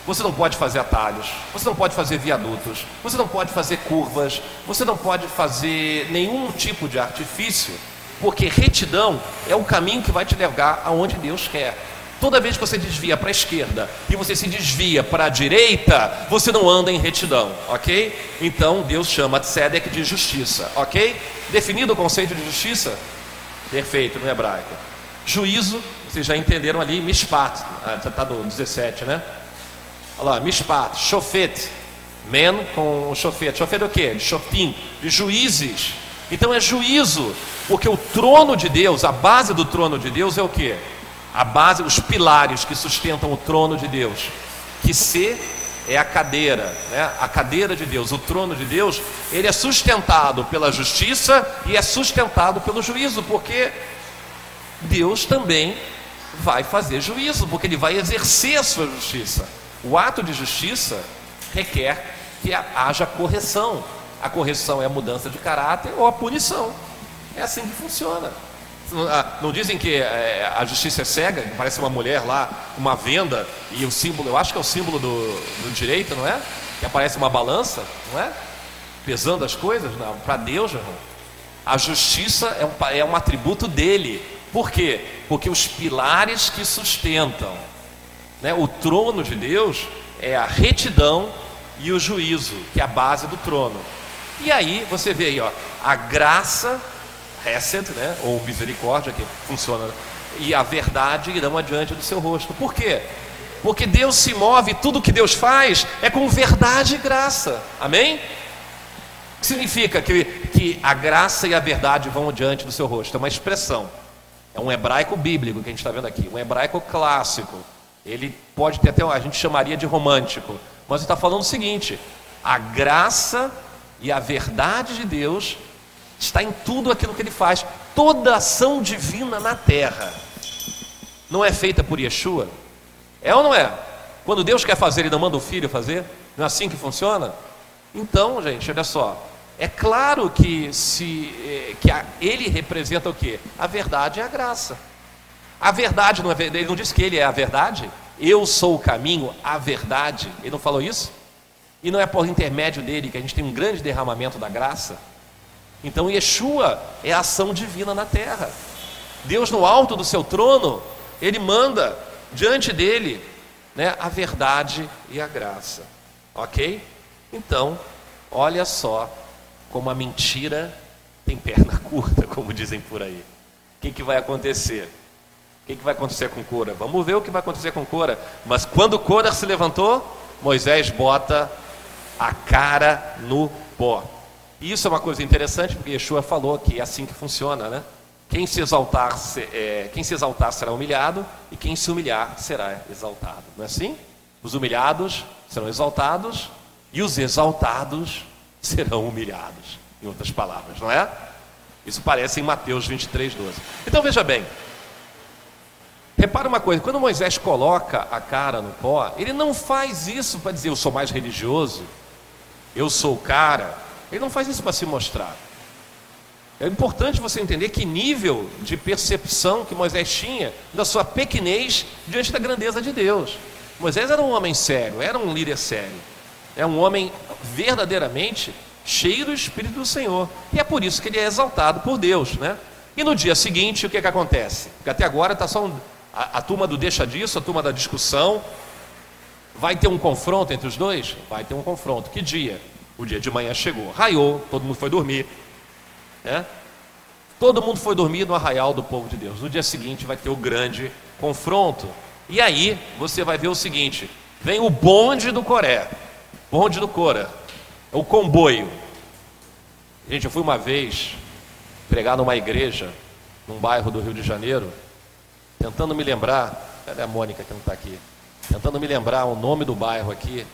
Você não pode fazer atalhos, você não pode fazer viadutos, você não pode fazer curvas, você não pode fazer nenhum tipo de artifício, porque retidão é o caminho que vai te levar aonde Deus quer. Toda vez que você desvia para a esquerda e você se desvia para a direita, você não anda em retidão, ok? Então Deus chama Tzedek de justiça, ok? Definido o conceito de justiça? Perfeito no hebraico. Juízo, vocês já entenderam ali, mishpat, está do 17, né? Olha lá, mishpat, shofet, men com shofet. Shofet é o quê? De shoftim, de juízes. Então é juízo, porque o trono de Deus, a base do trono de Deus é o quê? A base, os pilares que sustentam o trono de Deus. Que se é a cadeira, né? a cadeira de Deus, o trono de Deus, ele é sustentado pela justiça e é sustentado pelo juízo, porque Deus também vai fazer juízo, porque ele vai exercer a sua justiça. O ato de justiça requer que haja correção. A correção é a mudança de caráter ou a punição. É assim que funciona. Não dizem que é, a justiça é cega, parece uma mulher lá, uma venda, e o símbolo, eu acho que é o símbolo do, do direito, não é? Que aparece uma balança, não é? Pesando as coisas, não. Para Deus, irmão, a justiça é um, é um atributo dele. Por quê? Porque os pilares que sustentam né, o trono de Deus é a retidão e o juízo, que é a base do trono. E aí você vê aí, ó, a graça Hesed, né, ou misericórdia, que funciona, e a verdade irão adiante do seu rosto. Por quê? Porque Deus se move, tudo que Deus faz é com verdade e graça. Amém? Significa que, que a graça e a verdade vão adiante do seu rosto. É uma expressão. É um hebraico bíblico que a gente está vendo aqui, um hebraico clássico. Ele pode ter até, a gente chamaria de romântico, mas ele está falando o seguinte: a graça e a verdade de Deus está em tudo aquilo que ele faz. Toda ação divina na terra não é feita por Yeshua? É ou não é? Quando Deus quer fazer, ele não manda o filho fazer? Não é assim que funciona? Então, gente, olha só. É claro que, se, eh, que a, ele representa o quê? A verdade e a graça. A verdade não é ele não disse que ele é a verdade? Eu sou o caminho, a verdade. Ele não falou isso? E não é por intermédio dele que a gente tem um grande derramamento da graça? Então, Yeshua é a ação divina na terra. Deus, no alto do seu trono, ele manda diante dele né, a verdade e a graça. Ok? Então, olha só como a mentira tem perna (laughs) curta, como dizem por aí. O que, que vai acontecer? O que, que vai acontecer com Cora? Vamos ver o que vai acontecer com Cora. Mas quando Cora se levantou, Moisés bota a cara no pó. E isso é uma coisa interessante, porque Yeshua falou que é assim que funciona, né? Quem se exaltar, é, quem se exaltar será humilhado, e quem se humilhar será exaltado. Não é assim? Os humilhados serão exaltados, e os exaltados serão humilhados. Em outras palavras, não é? Isso parece em Mateus 23, 12. Então veja bem. Repara uma coisa, quando Moisés coloca a cara no pó, ele não faz isso para dizer eu sou mais religioso, eu sou o cara, ele não faz isso para se mostrar. É importante você entender que nível de percepção que Moisés tinha da sua pequenez diante da grandeza de Deus. Moisés era um homem sério, era um líder sério. É um homem verdadeiramente cheio do Espírito do Senhor. E é por isso que ele é exaltado por Deus, né? E no dia seguinte, o que, é que acontece? Porque até agora está só um, a, a turma do deixa disso, a turma da discussão. Vai ter um confronto entre os dois? Vai ter um confronto. Que dia? O dia de manhã chegou, raiou, todo mundo foi dormir. Né? Todo mundo foi dormir no arraial do povo de Deus. No dia seguinte vai ter o grande confronto. E aí você vai ver o seguinte: vem o bonde do Coré, bonde do Cora, é o comboio. Gente, eu fui uma vez pregar numa igreja, num bairro do Rio de Janeiro, tentando me lembrar, cadê a Mônica que não está aqui? Tentando me lembrar o nome do bairro aqui,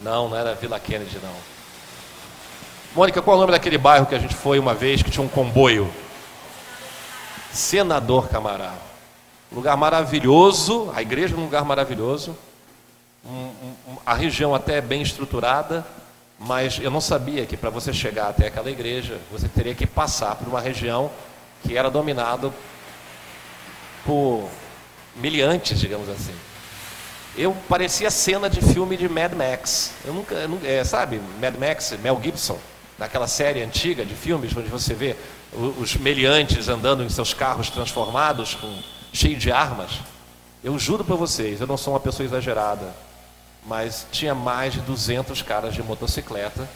não, não era Vila Kennedy, não. Mônica, qual é o nome daquele bairro que a gente foi uma vez que tinha um comboio? Senador Camará. Lugar maravilhoso, a igreja é um lugar maravilhoso, um, um, a região até bem estruturada, mas eu não sabia que para você chegar até aquela igreja, você teria que passar por uma região que era dominada por miliantes, digamos assim eu parecia cena de filme de Mad Max. Eu nunca, eu nunca é, sabe, Mad Max, Mel Gibson, naquela série antiga de filmes onde você vê os meliantes andando em seus carros transformados, com, cheio de armas. Eu juro para vocês, eu não sou uma pessoa exagerada, mas tinha mais de 200 caras de motocicleta.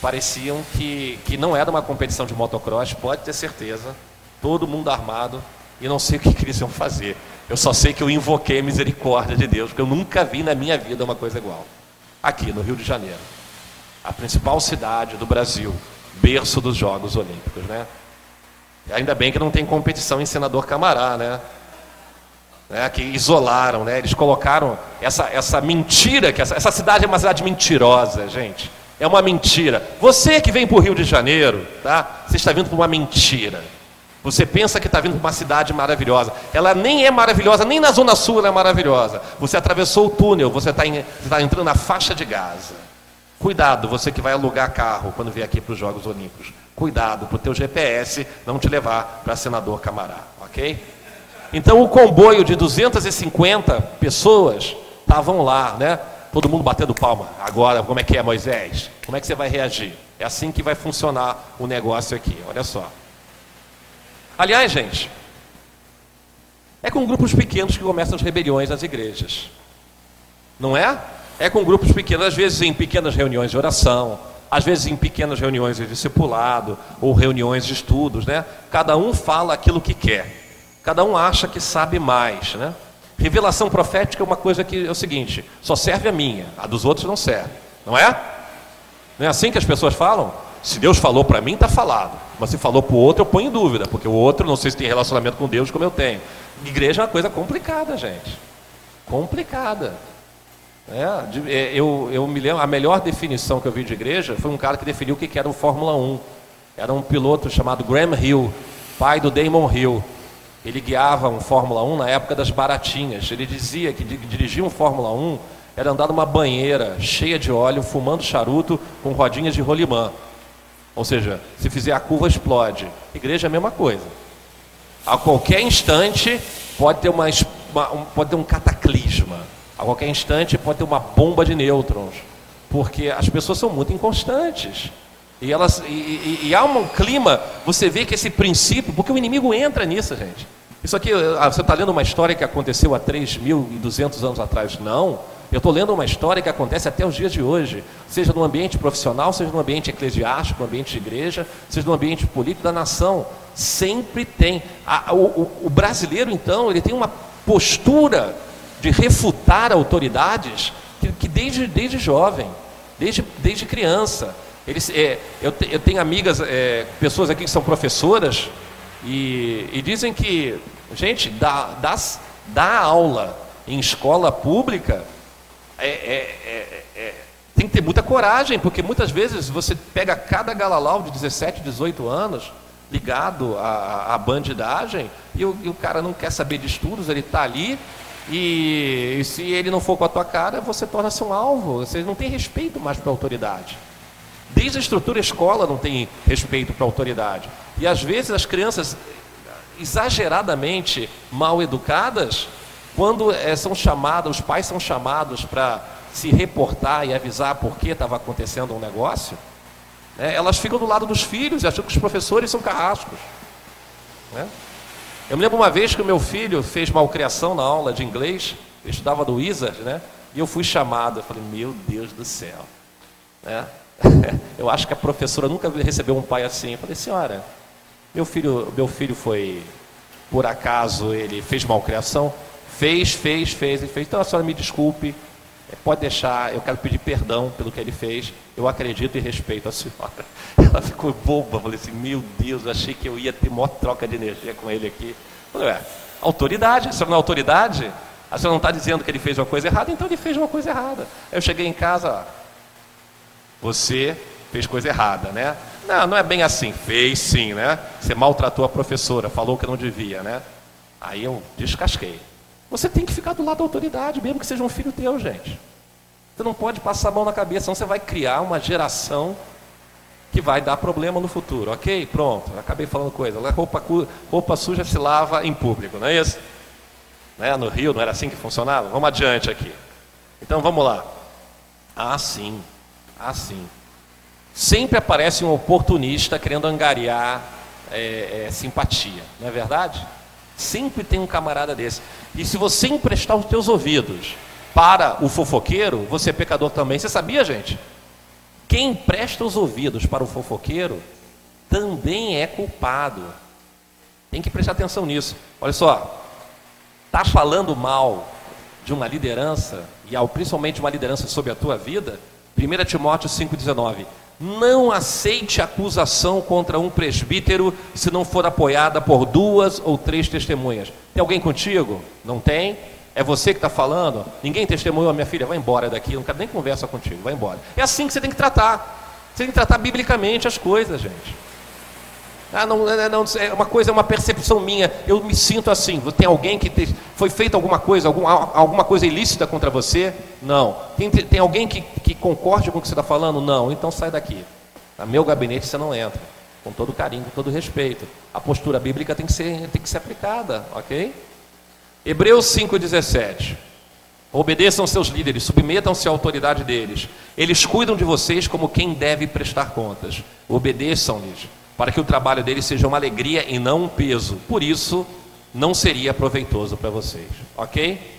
Pareciam que, que não era uma competição de motocross, pode ter certeza. Todo mundo armado e não sei o que, que eles iam fazer. Eu só sei que eu invoquei a misericórdia de Deus, porque eu nunca vi na minha vida uma coisa igual. Aqui no Rio de Janeiro, a principal cidade do Brasil, berço dos Jogos Olímpicos, né? E ainda bem que não tem competição em senador Camará, né? né, que isolaram, né, eles colocaram essa, essa mentira, que essa, essa cidade é uma cidade mentirosa, gente. É uma mentira. Você que vem para o Rio de Janeiro, tá? você está vindo para uma mentira. Você pensa que está vindo para uma cidade maravilhosa. Ela nem é maravilhosa, nem na Zona Sul ela é maravilhosa. Você atravessou o túnel, você está tá entrando na faixa de Gaza. Cuidado, você que vai alugar carro quando vier aqui para os Jogos Olímpicos. Cuidado para o teu GPS não te levar para senador Camará, ok? Então o comboio de 250 pessoas estavam lá, né? Todo mundo batendo palma. Agora, como é que é, Moisés? Como é que você vai reagir? É assim que vai funcionar o negócio aqui. Olha só. Aliás, gente, é com grupos pequenos que começam as rebeliões nas igrejas. Não é? É com grupos pequenos, às vezes em pequenas reuniões de oração, às vezes em pequenas reuniões de discipulado ou reuniões de estudos, né? Cada um fala aquilo que quer. Cada um acha que sabe mais, né? Revelação profética é uma coisa que é o seguinte: só serve a minha, a dos outros não serve, não é? Não é assim que as pessoas falam? Se Deus falou para mim, está falado. Mas se falou para o outro, eu ponho em dúvida, porque o outro não sei se tem relacionamento com Deus como eu tenho. Igreja é uma coisa complicada, gente. Complicada. É, é, eu, eu me lembro, a melhor definição que eu vi de igreja foi um cara que definiu o que era o Fórmula 1. Era um piloto chamado Graham Hill, pai do Damon Hill. Ele guiava um Fórmula 1 na época das baratinhas. Ele dizia que dirigir um Fórmula 1 era andar numa banheira cheia de óleo, fumando charuto com rodinhas de rolimã. Ou seja, se fizer a curva, explode. Igreja é a mesma coisa. A qualquer instante pode ter, uma, uma, um, pode ter um cataclisma. A qualquer instante pode ter uma bomba de nêutrons. Porque as pessoas são muito inconstantes. E, elas, e, e, e, há um clima, você vê que esse princípio, porque o inimigo entra nisso, gente. Isso aqui, ah, você está lendo uma história que aconteceu há 3.200 anos atrás? Não. Eu estou lendo uma história que acontece até os dias de hoje, seja no ambiente profissional, seja no ambiente eclesiástico, no ambiente de igreja, seja no ambiente político da nação. Sempre tem. A, o, o, brasileiro, então, ele tem uma postura de refutar autoridades que, que desde, desde jovem, desde, desde criança. Eles, é, eu, te, eu, tenho amigas, é, pessoas aqui que são professoras e, e dizem que, gente, dá, dá, dá aula em escola pública é, é, é, é, tem que ter muita coragem, porque muitas vezes você pega cada galalau de 17, 18 anos ligado à, à bandidagem e o, e o, cara não quer saber de estudos, ele está ali e, e, se ele não for com a tua cara, você torna-se um alvo, você não tem respeito mais para a autoridade. Desde a estrutura escola não tem respeito para a autoridade. E às vezes as crianças exageradamente mal educadas, quando é, são chamadas, os pais são chamados para se reportar e avisar por que estava acontecendo um negócio, né, elas ficam do lado dos filhos e acham que os professores são carrascos. Né? Eu me lembro uma vez que o meu filho fez malcriação na aula de inglês, ele estudava do Wizard, né? E eu fui chamado, eu falei, meu Deus do céu. Né? (laughs) eu acho que a professora nunca recebeu um pai assim. Eu falei, senhora, meu filho, meu filho foi, por acaso, ele fez malcriação? Fez, fez, fez, ele fez. Então a senhora me desculpe, é, pode deixar, eu quero pedir perdão pelo que ele fez. Eu acredito e respeito a senhora. (laughs) Ela ficou boba, falei assim, meu Deus, eu achei que eu ia ter maior troca de energia com ele aqui. falei, ué, autoridade, a senhora não é autoridade? A senhora não está dizendo que ele fez uma coisa errada, então ele fez uma coisa errada. Aí eu cheguei em casa, você fez coisa errada, né? Não, não é bem assim. Fez sim, né? Você maltratou a professora, falou que não devia, né? Aí eu descasquei. Você tem que ficar do lado da autoridade, mesmo que seja um filho teu, gente. Você não pode passar a mão na cabeça, senão você vai criar uma geração que vai dar problema no futuro. Ok? Pronto, acabei falando coisa. Roupa, roupa suja se lava em público, não é isso? Né? No Rio não era assim que funcionava? Vamos adiante aqui. Então vamos lá. Ah, sim assim. Sempre aparece um oportunista querendo angariar é, é, simpatia, não é verdade? Sempre tem um camarada desse. E se você emprestar os teus ouvidos para o fofoqueiro, você é pecador também. Você sabia, gente? Quem empresta os ouvidos para o fofoqueiro também é culpado. Tem que prestar atenção nisso. Olha só, tá falando mal de uma liderança e principalmente uma liderança sobre a tua vida, 1 Timóteo 5,19. Não aceite acusação contra um presbítero se não for apoiada por duas ou três testemunhas. Tem alguém contigo? Não tem? É você que está falando? Ninguém testemunhou, minha filha, vai embora daqui, eu não quero nem conversa contigo, vai embora. É assim que você tem que tratar. Você tem que tratar biblicamente as coisas, gente. Ah, não, não, é uma coisa, é uma percepção minha. Eu me sinto assim. Tem alguém que te, foi feita alguma coisa, algum, alguma coisa ilícita contra você? Não. Tem, tem alguém que, que concorde com o que você está falando? Não. Então sai daqui. No meu gabinete você não entra. Com todo carinho, com todo respeito. A postura bíblica tem que ser, tem que ser aplicada, ok? Hebreus 5,17. Obedeçam seus líderes, submetam-se à autoridade deles. Eles cuidam de vocês como quem deve prestar contas. Obedeçam-lhes para que o trabalho dele seja uma alegria e não um peso. Por isso, não seria proveitoso para vocês, ok?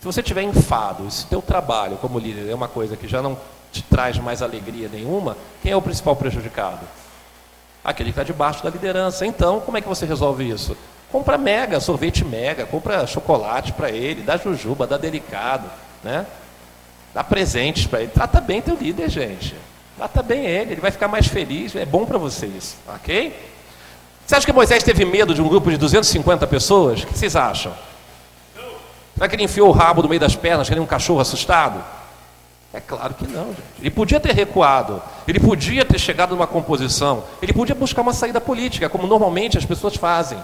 Se você tiver enfado, se teu trabalho como líder é uma coisa que já não te traz mais alegria nenhuma, quem é o principal prejudicado? Aquele que está debaixo da liderança. Então, como é que você resolve isso? Compra mega, sorvete mega, compra chocolate para ele, dá jujuba, dá delicado, né? Dá presentes para ele. Trata bem teu líder, gente. Trata bem ele, ele vai ficar mais feliz, é bom para vocês, ok? Você acha que Moisés teve medo de um grupo de 250 pessoas? O que vocês acham? Será que ele enfiou o rabo no meio das pernas, que nem um cachorro assustado? É claro que não, gente. Ele podia ter recuado, ele podia ter chegado numa composição, ele podia buscar uma saída política, como normalmente as pessoas fazem.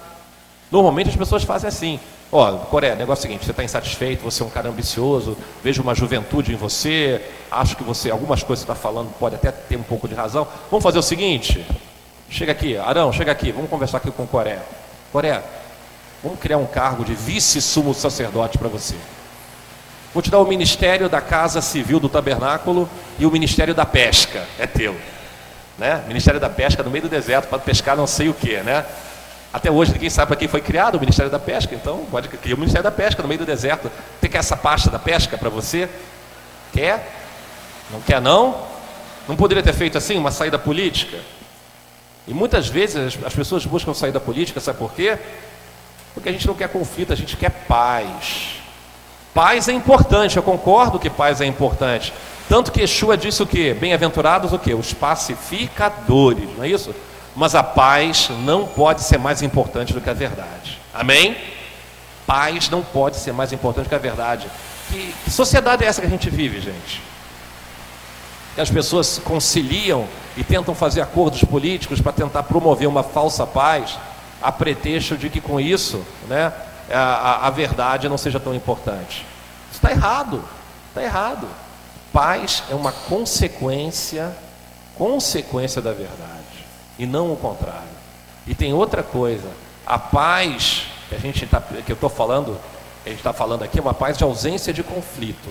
Normalmente as pessoas fazem assim. Ó, Coreia, negócio é o seguinte, você está insatisfeito, você é um cara ambicioso, vejo uma juventude em você, acho que você, algumas coisas que está falando pode até ter um pouco de razão. Vamos fazer o seguinte, chega aqui, Arão, chega aqui, vamos conversar aqui com Coreia. Coreia, vamos criar um cargo de vice-sumo sacerdote para você. Vou te dar o ministério da Casa Civil do Tabernáculo e o ministério da Pesca, é teu. Né? Ministério da Pesca no meio do deserto para pescar não sei o que, né? Até hoje ninguém sabe para quem foi criado o Ministério da Pesca, então pode criar o Ministério da Pesca no meio do deserto. Você quer essa pasta da pesca para você? Quer? Não quer não? Não poderia ter feito assim uma saída política? E muitas vezes as pessoas buscam saída política, sabe por quê? Porque a gente não quer conflito, a gente quer paz. Paz é importante, eu concordo que paz é importante. Tanto que Yeshua disse o quê? Bem-aventurados o quê? Os pacificadores, não é isso? Mas a paz não pode ser mais importante do que a verdade. Amém? Paz não pode ser mais importante do que a verdade. Que, que sociedade é essa que a gente vive, gente? Que as pessoas conciliam e tentam fazer acordos políticos para tentar promover uma falsa paz, a pretexto de que com isso né, a, a, a verdade não seja tão importante. Isso está errado. Está errado. Paz é uma consequência, consequência da verdade e não o contrário. E tem outra coisa, a paz que a gente tá, que eu estou falando, a gente está falando aqui é uma paz de ausência de conflito.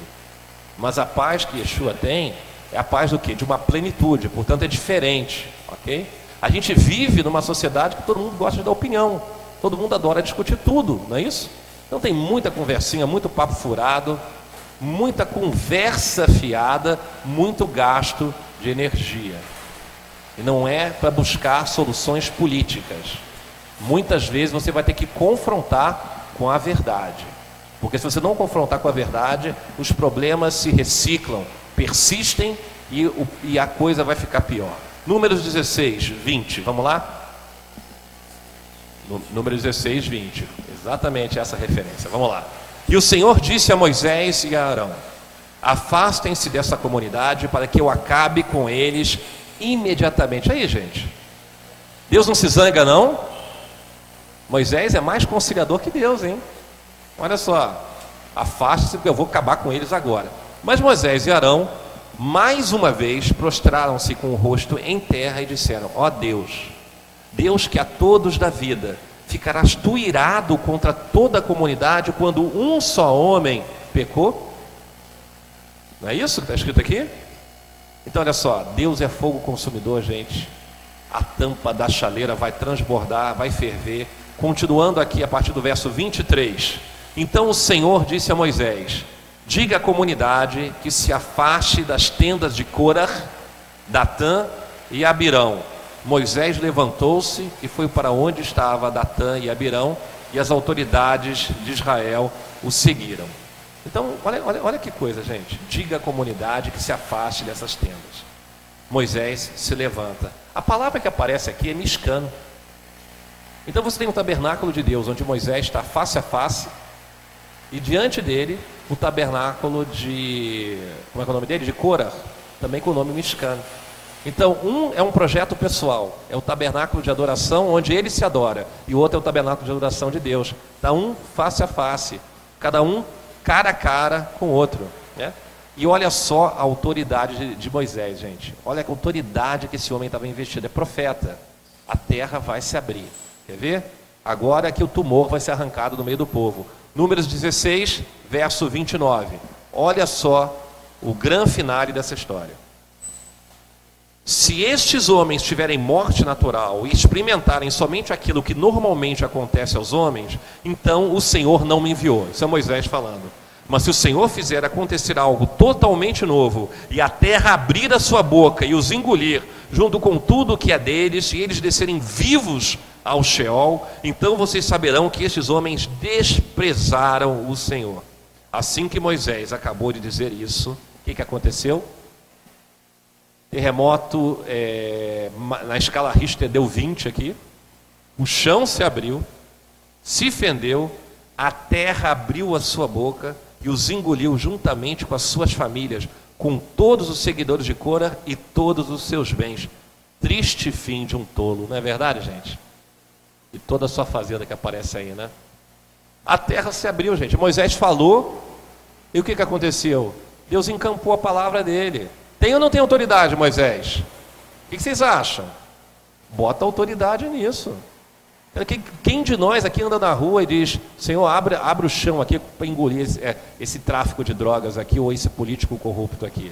Mas a paz que Yeshua tem é a paz do quê? De uma plenitude, portanto é diferente, ok? A gente vive numa sociedade que todo mundo gosta de dar opinião, todo mundo adora discutir tudo, não é isso? Então tem muita conversinha, muito papo furado, muita conversa fiada, muito gasto de energia. E não é para buscar soluções políticas. Muitas vezes você vai ter que confrontar com a verdade. Porque se você não confrontar com a verdade, os problemas se reciclam, persistem e, o, e a coisa vai ficar pior. Números 16, 20, vamos lá? Número 16, 20. Exatamente essa referência. Vamos lá. E o Senhor disse a Moisés e a Arão: Afastem-se dessa comunidade para que eu acabe com eles imediatamente. Aí, gente, Deus não se zanga, não? Moisés é mais conciliador que Deus, hein? Olha só, afaste-se porque eu vou acabar com eles agora. Mas Moisés e Arão, mais uma vez, prostraram-se com o rosto em terra e disseram: Ó oh Deus, Deus que a todos dá vida, ficarás tu irado contra toda a comunidade quando um só homem pecou? Não é isso que está escrito aqui? Então, olha só, Deus é fogo consumidor, gente. A tampa da chaleira vai transbordar, vai ferver. Continuando aqui a partir do verso 23. Então o Senhor disse a Moisés: Diga à comunidade que se afaste das tendas de Corah, Datã e Abirão. Moisés levantou-se e foi para onde estava Datã e Abirão, e as autoridades de Israel o seguiram. Então, olha, olha, olha que coisa, gente. Diga à comunidade que se afaste dessas tendas. Moisés se levanta. A palavra que aparece aqui é miscano. Então você tem o tabernáculo de Deus, onde Moisés está face a face, e diante dele o tabernáculo de. Como é, é o nome dele? De Cora, também com o nome miscano. Então, um é um projeto pessoal, é o tabernáculo de adoração onde ele se adora, e o outro é o tabernáculo de adoração de Deus. Está um face a face, cada um cara a cara com o outro. Né? E olha só a autoridade de, de Moisés, gente. Olha a autoridade que esse homem estava investido. É profeta. A terra vai se abrir. Quer ver? Agora que o tumor vai ser arrancado do meio do povo. Números 16, verso 29. Olha só o grande finale dessa história. Se estes homens tiverem morte natural e experimentarem somente aquilo que normalmente acontece aos homens, então o Senhor não me enviou. Isso é Moisés falando. Mas se o Senhor fizer acontecer algo totalmente novo, e a terra abrir a sua boca e os engolir, junto com tudo que é deles, e eles descerem vivos ao Sheol, então vocês saberão que estes homens desprezaram o Senhor. Assim que Moisés acabou de dizer isso, o que, que aconteceu? Terremoto é, na escala Richter deu 20 aqui. O chão se abriu, se fendeu, a terra abriu a sua boca e os engoliu juntamente com as suas famílias, com todos os seguidores de Cora e todos os seus bens. Triste fim de um tolo, não é verdade, gente? E toda a sua fazenda que aparece aí, né? A terra se abriu, gente. Moisés falou, e o que, que aconteceu? Deus encampou a palavra dele. Tem ou não tem autoridade, Moisés? O que vocês acham? Bota autoridade nisso. Quem de nós aqui anda na rua e diz, Senhor, abre, abre o chão aqui para engolir esse, é, esse tráfico de drogas aqui, ou esse político corrupto aqui?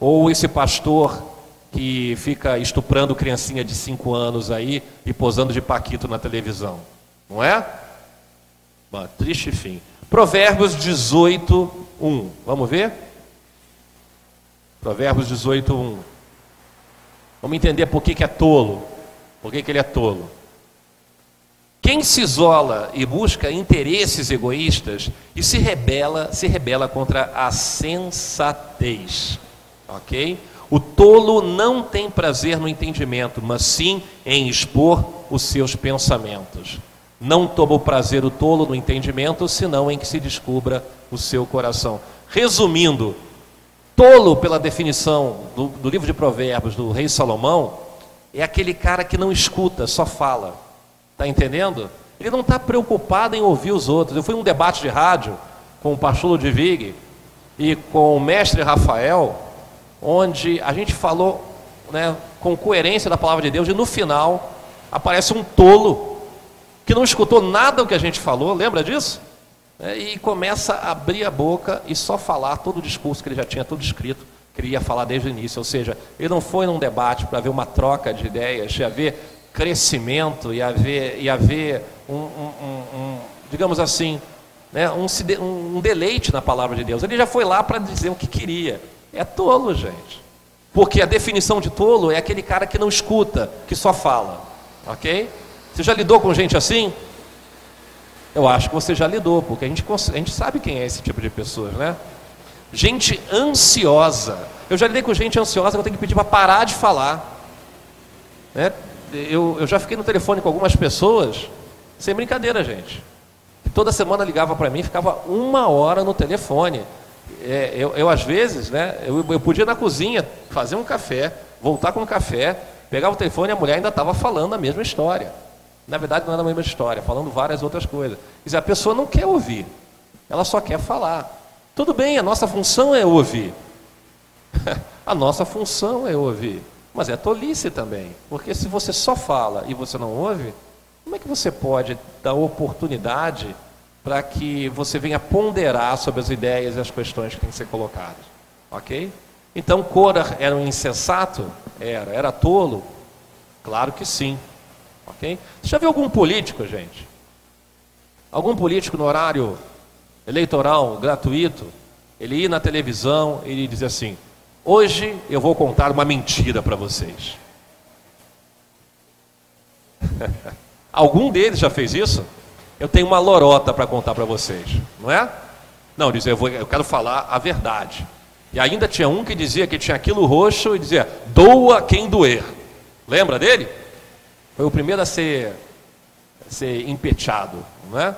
Ou esse pastor que fica estuprando criancinha de 5 anos aí e posando de paquito na televisão? Não é? Bom, triste fim. Provérbios 18, 1. Vamos ver? Provérbios 18, 1. Vamos entender por que, que é tolo. Por que, que ele é tolo? Quem se isola e busca interesses egoístas e se rebela, se rebela contra a sensatez. Ok? O tolo não tem prazer no entendimento, mas sim em expor os seus pensamentos. Não toma o prazer o tolo no entendimento, senão em que se descubra o seu coração. Resumindo, Tolo, pela definição do, do livro de Provérbios do rei Salomão, é aquele cara que não escuta, só fala. Está entendendo? Ele não está preocupado em ouvir os outros. Eu fui num debate de rádio com o pastor Ludwig e com o mestre Rafael, onde a gente falou né, com coerência da palavra de Deus, e no final aparece um tolo que não escutou nada do que a gente falou, lembra disso? É, e começa a abrir a boca e só falar todo o discurso que ele já tinha tudo escrito, que ele ia falar desde o início. Ou seja, ele não foi num debate para haver uma troca de ideias, ia haver crescimento, ia haver, ia haver um, um, um, um digamos assim, né, um, um deleite na palavra de Deus. Ele já foi lá para dizer o que queria. É tolo, gente. Porque a definição de tolo é aquele cara que não escuta, que só fala. Ok? Você já lidou com gente assim? Eu acho que você já lidou, porque a gente, a gente sabe quem é esse tipo de pessoas, né? Gente ansiosa. Eu já lidei com gente ansiosa que eu tenho que pedir para parar de falar. Né? Eu, eu já fiquei no telefone com algumas pessoas, sem brincadeira, gente. Que toda semana ligava para mim, ficava uma hora no telefone. É, eu, eu, às vezes, né, eu, eu podia ir na cozinha, fazer um café, voltar com um café, pegava o telefone e a mulher ainda estava falando a mesma história. Na verdade, não é a mesma história, falando várias outras coisas. Quer dizer, a pessoa não quer ouvir, ela só quer falar. Tudo bem, a nossa função é ouvir. (laughs) a nossa função é ouvir. Mas é tolice também, porque se você só fala e você não ouve, como é que você pode dar oportunidade para que você venha ponderar sobre as ideias e as questões que têm que ser colocadas? Ok? Então, Cora era um insensato? Era. Era tolo? Claro que sim. Ok? Você já viu algum político, gente? Algum político no horário eleitoral gratuito, ele ir na televisão e dizer assim: hoje eu vou contar uma mentira para vocês. (laughs) Algum deles já fez isso? Eu tenho uma lorota para contar para vocês, não é? Não, diz, eu, eu quero falar a verdade. E ainda tinha um que dizia que tinha aquilo roxo e dizia: doa quem doer. Lembra dele? Foi o primeiro a ser, ser empeteado, não é?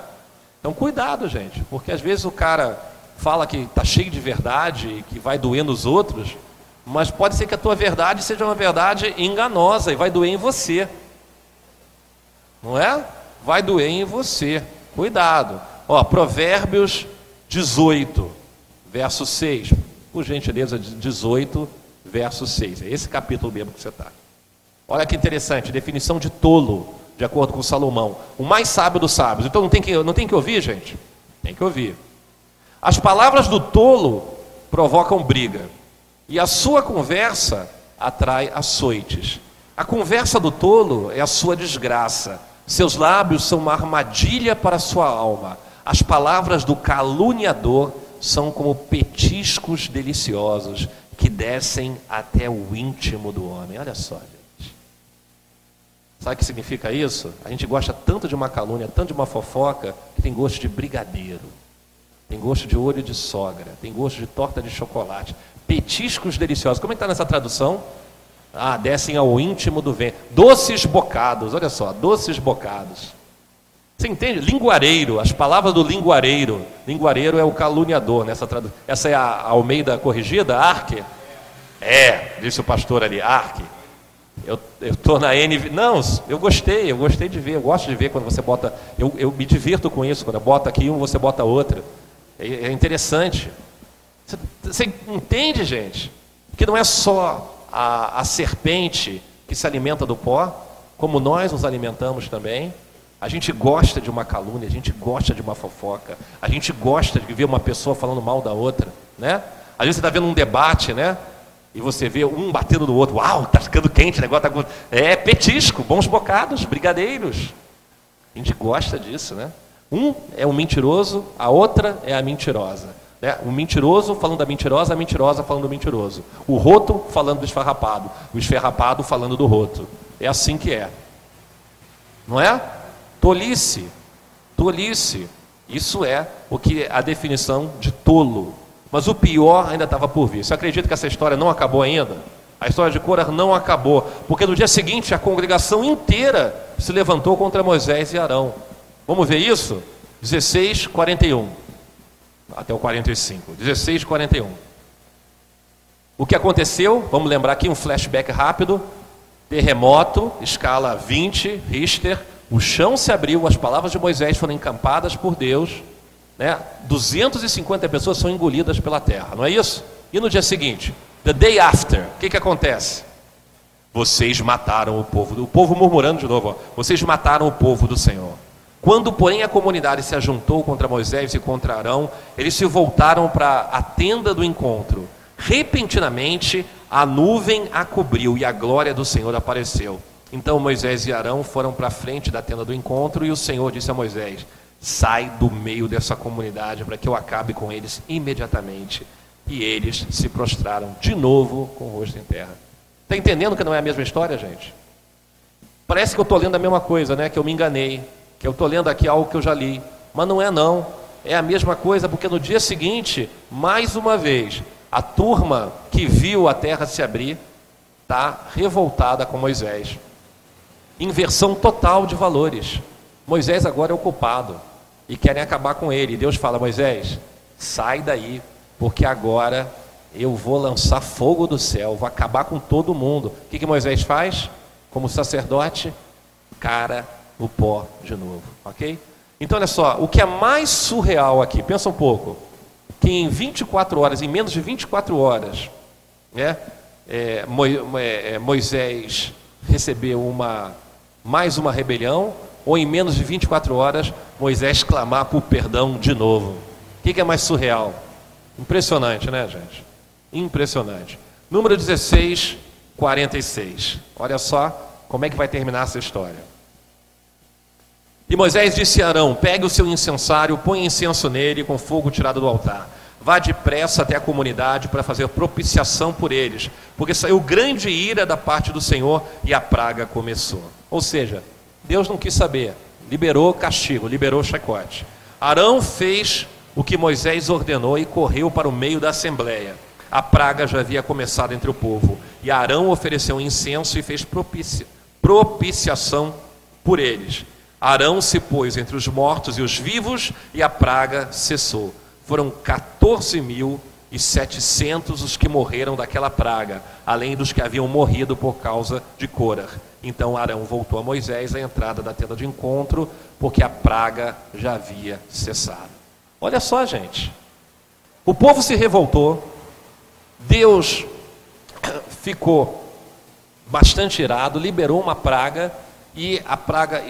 Então cuidado, gente, porque às vezes o cara fala que está cheio de verdade que vai doer nos outros, mas pode ser que a tua verdade seja uma verdade enganosa e vai doer em você. Não é? Vai doer em você. Cuidado. Ó, Provérbios 18, verso 6. Por gentileza, 18, verso 6. É esse capítulo mesmo que você está. Olha que interessante, definição de tolo, de acordo com Salomão. O mais sábio dos sábios. Então não tem que, não tem que ouvir, gente? Tem que ouvir. As palavras do tolo provocam briga, e a sua conversa atrai açoites. A conversa do tolo é a sua desgraça. Seus lábios são uma armadilha para a sua alma. As palavras do caluniador são como petiscos deliciosos que descem até o íntimo do homem. Olha só, gente. Sabe o que significa isso? A gente gosta tanto de uma calúnia, tanto de uma fofoca, que tem gosto de brigadeiro, tem gosto de olho de sogra, tem gosto de torta de chocolate. Petiscos deliciosos. Como é que está nessa tradução? Ah, descem ao íntimo do vento. Doces bocados, olha só, doces bocados. Você entende? Linguareiro, as palavras do linguareiro. Linguareiro é o caluniador nessa tradução. Essa é a Almeida corrigida, Arque? É, disse o pastor ali, Arque. Eu estou na NV. Não, eu gostei, eu gostei de ver, eu gosto de ver quando você bota. Eu, eu me divirto com isso, quando eu boto aqui um, você bota outro. É, é interessante. Você, você entende, gente? Que não é só a, a serpente que se alimenta do pó, como nós nos alimentamos também. A gente gosta de uma calúnia, a gente gosta de uma fofoca, a gente gosta de ver uma pessoa falando mal da outra, né? Às vezes você está vendo um debate, né? E você vê um batendo no outro, uau, tá ficando quente, o negócio tá... É petisco, bons bocados, brigadeiros. A gente gosta disso, né? Um é o mentiroso, a outra é a mentirosa. Né? O mentiroso falando da mentirosa, a mentirosa falando do mentiroso. O roto falando do esfarrapado, o esfarrapado falando do roto. É assim que é. Não é? Tolice. Tolice. Isso é o que é a definição de tolo. Mas o pior ainda estava por vir. Você acredita que essa história não acabou ainda? A história de Cora não acabou, porque no dia seguinte a congregação inteira se levantou contra Moisés e Arão. Vamos ver isso? 16, 41 até o 45. 16, 41. O que aconteceu? Vamos lembrar aqui um flashback rápido. Terremoto, escala 20, Richter. O chão se abriu, as palavras de Moisés foram encampadas por Deus. Né? 250 pessoas são engolidas pela terra, não é isso? E no dia seguinte, the day after, o que, que acontece? Vocês mataram o povo, o povo murmurando de novo, ó, vocês mataram o povo do Senhor. Quando, porém, a comunidade se ajuntou contra Moisés e contra Arão, eles se voltaram para a tenda do encontro. Repentinamente, a nuvem a cobriu e a glória do Senhor apareceu. Então Moisés e Arão foram para a frente da tenda do encontro e o Senhor disse a Moisés: Sai do meio dessa comunidade para que eu acabe com eles imediatamente. E eles se prostraram de novo com o rosto em terra. Está entendendo que não é a mesma história, gente? Parece que eu estou lendo a mesma coisa, né? Que eu me enganei que eu estou lendo aqui algo que eu já li, mas não é não. É a mesma coisa, porque no dia seguinte, mais uma vez, a turma que viu a terra se abrir está revoltada com Moisés. Inversão total de valores. Moisés agora é o culpado e querem acabar com ele. Deus fala: Moisés, sai daí, porque agora eu vou lançar fogo do céu, vou acabar com todo mundo. O que, que Moisés faz? Como sacerdote, cara o pó de novo, ok? Então, olha só, o que é mais surreal aqui, pensa um pouco, que em 24 horas, em menos de 24 horas, né, é, é, Moisés recebeu uma, mais uma rebelião, ou em menos de 24 horas, Moisés clamar por perdão de novo. O que, é mais surreal? Impressionante, né, gente? Impressionante. Número 16, 46. Olha só como é que vai terminar essa história. E Moisés disse a Arão: Pegue o seu incensário, põe incenso nele com fogo tirado do altar. Vá depressa até a comunidade para fazer propiciação por eles, porque saiu grande ira da parte do Senhor e a praga começou. Ou seja, Deus não quis saber, liberou castigo, liberou chicote. Arão fez o que Moisés ordenou e correu para o meio da assembleia. a praga já havia começado entre o povo. E Arão ofereceu incenso e fez propiciação por eles. Arão se pôs entre os mortos e os vivos, e a praga cessou. Foram 14.700 os que morreram daquela praga, além dos que haviam morrido por causa de Corah. Então Arão voltou a Moisés à entrada da tenda de encontro, porque a praga já havia cessado. Olha só, gente. O povo se revoltou, Deus ficou bastante irado, liberou uma praga e a praga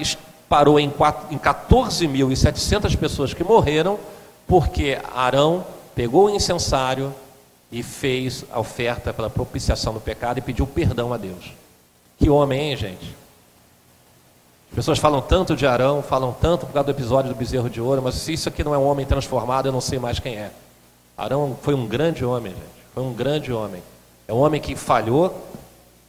parou em, 14.700 pessoas que morreram, porque Arão pegou o incensário e fez a oferta pela propiciação do pecado e pediu perdão a Deus. Que homem, hein, gente? As pessoas falam tanto de Arão, falam tanto por causa do episódio do bezerro de ouro, mas se isso aqui não é um homem transformado, eu não sei mais quem é. Arão foi um grande homem, gente. Foi um grande homem. É um homem que falhou,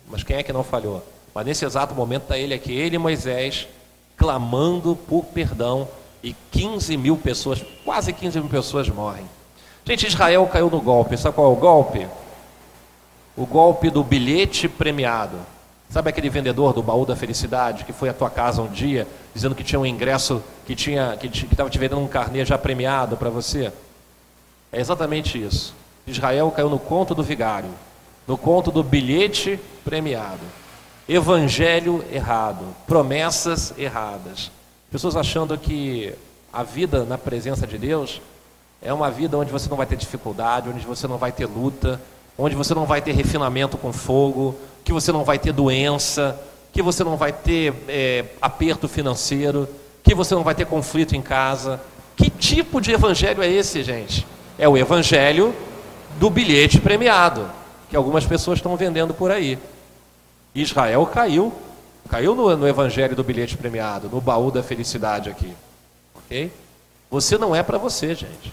mas quem é que não falhou? Mas nesse exato momento está ele aqui, ele e Moisés, clamando por perdão, e 15 mil pessoas, quase 15 mil pessoas morrem. Gente, Israel caiu no golpe. Sabe qual é o golpe? O golpe do bilhete premiado. Sabe aquele vendedor do baú da felicidade que foi à tua casa um dia dizendo que tinha um ingresso, que tinha que estava te vendendo um carnê já premiado para você? É exatamente isso. Israel caiu no conto do vigário, no conto do bilhete premiado. Evangelho errado, promessas erradas. Pessoas achando que a vida na presença de Deus é uma vida onde você não vai ter dificuldade, onde você não vai ter luta, onde você não vai ter refinamento com fogo, que você não vai ter doença, que você não vai ter é, aperto financeiro, que você não vai ter conflito em casa. Que tipo de evangelho é esse, gente? É o evangelho do bilhete premiado, que algumas pessoas estão vendendo por aí. Israel caiu, caiu no, no evangelho do bilhete premiado, no baú da felicidade aqui. Ok? Você não é para você, gente.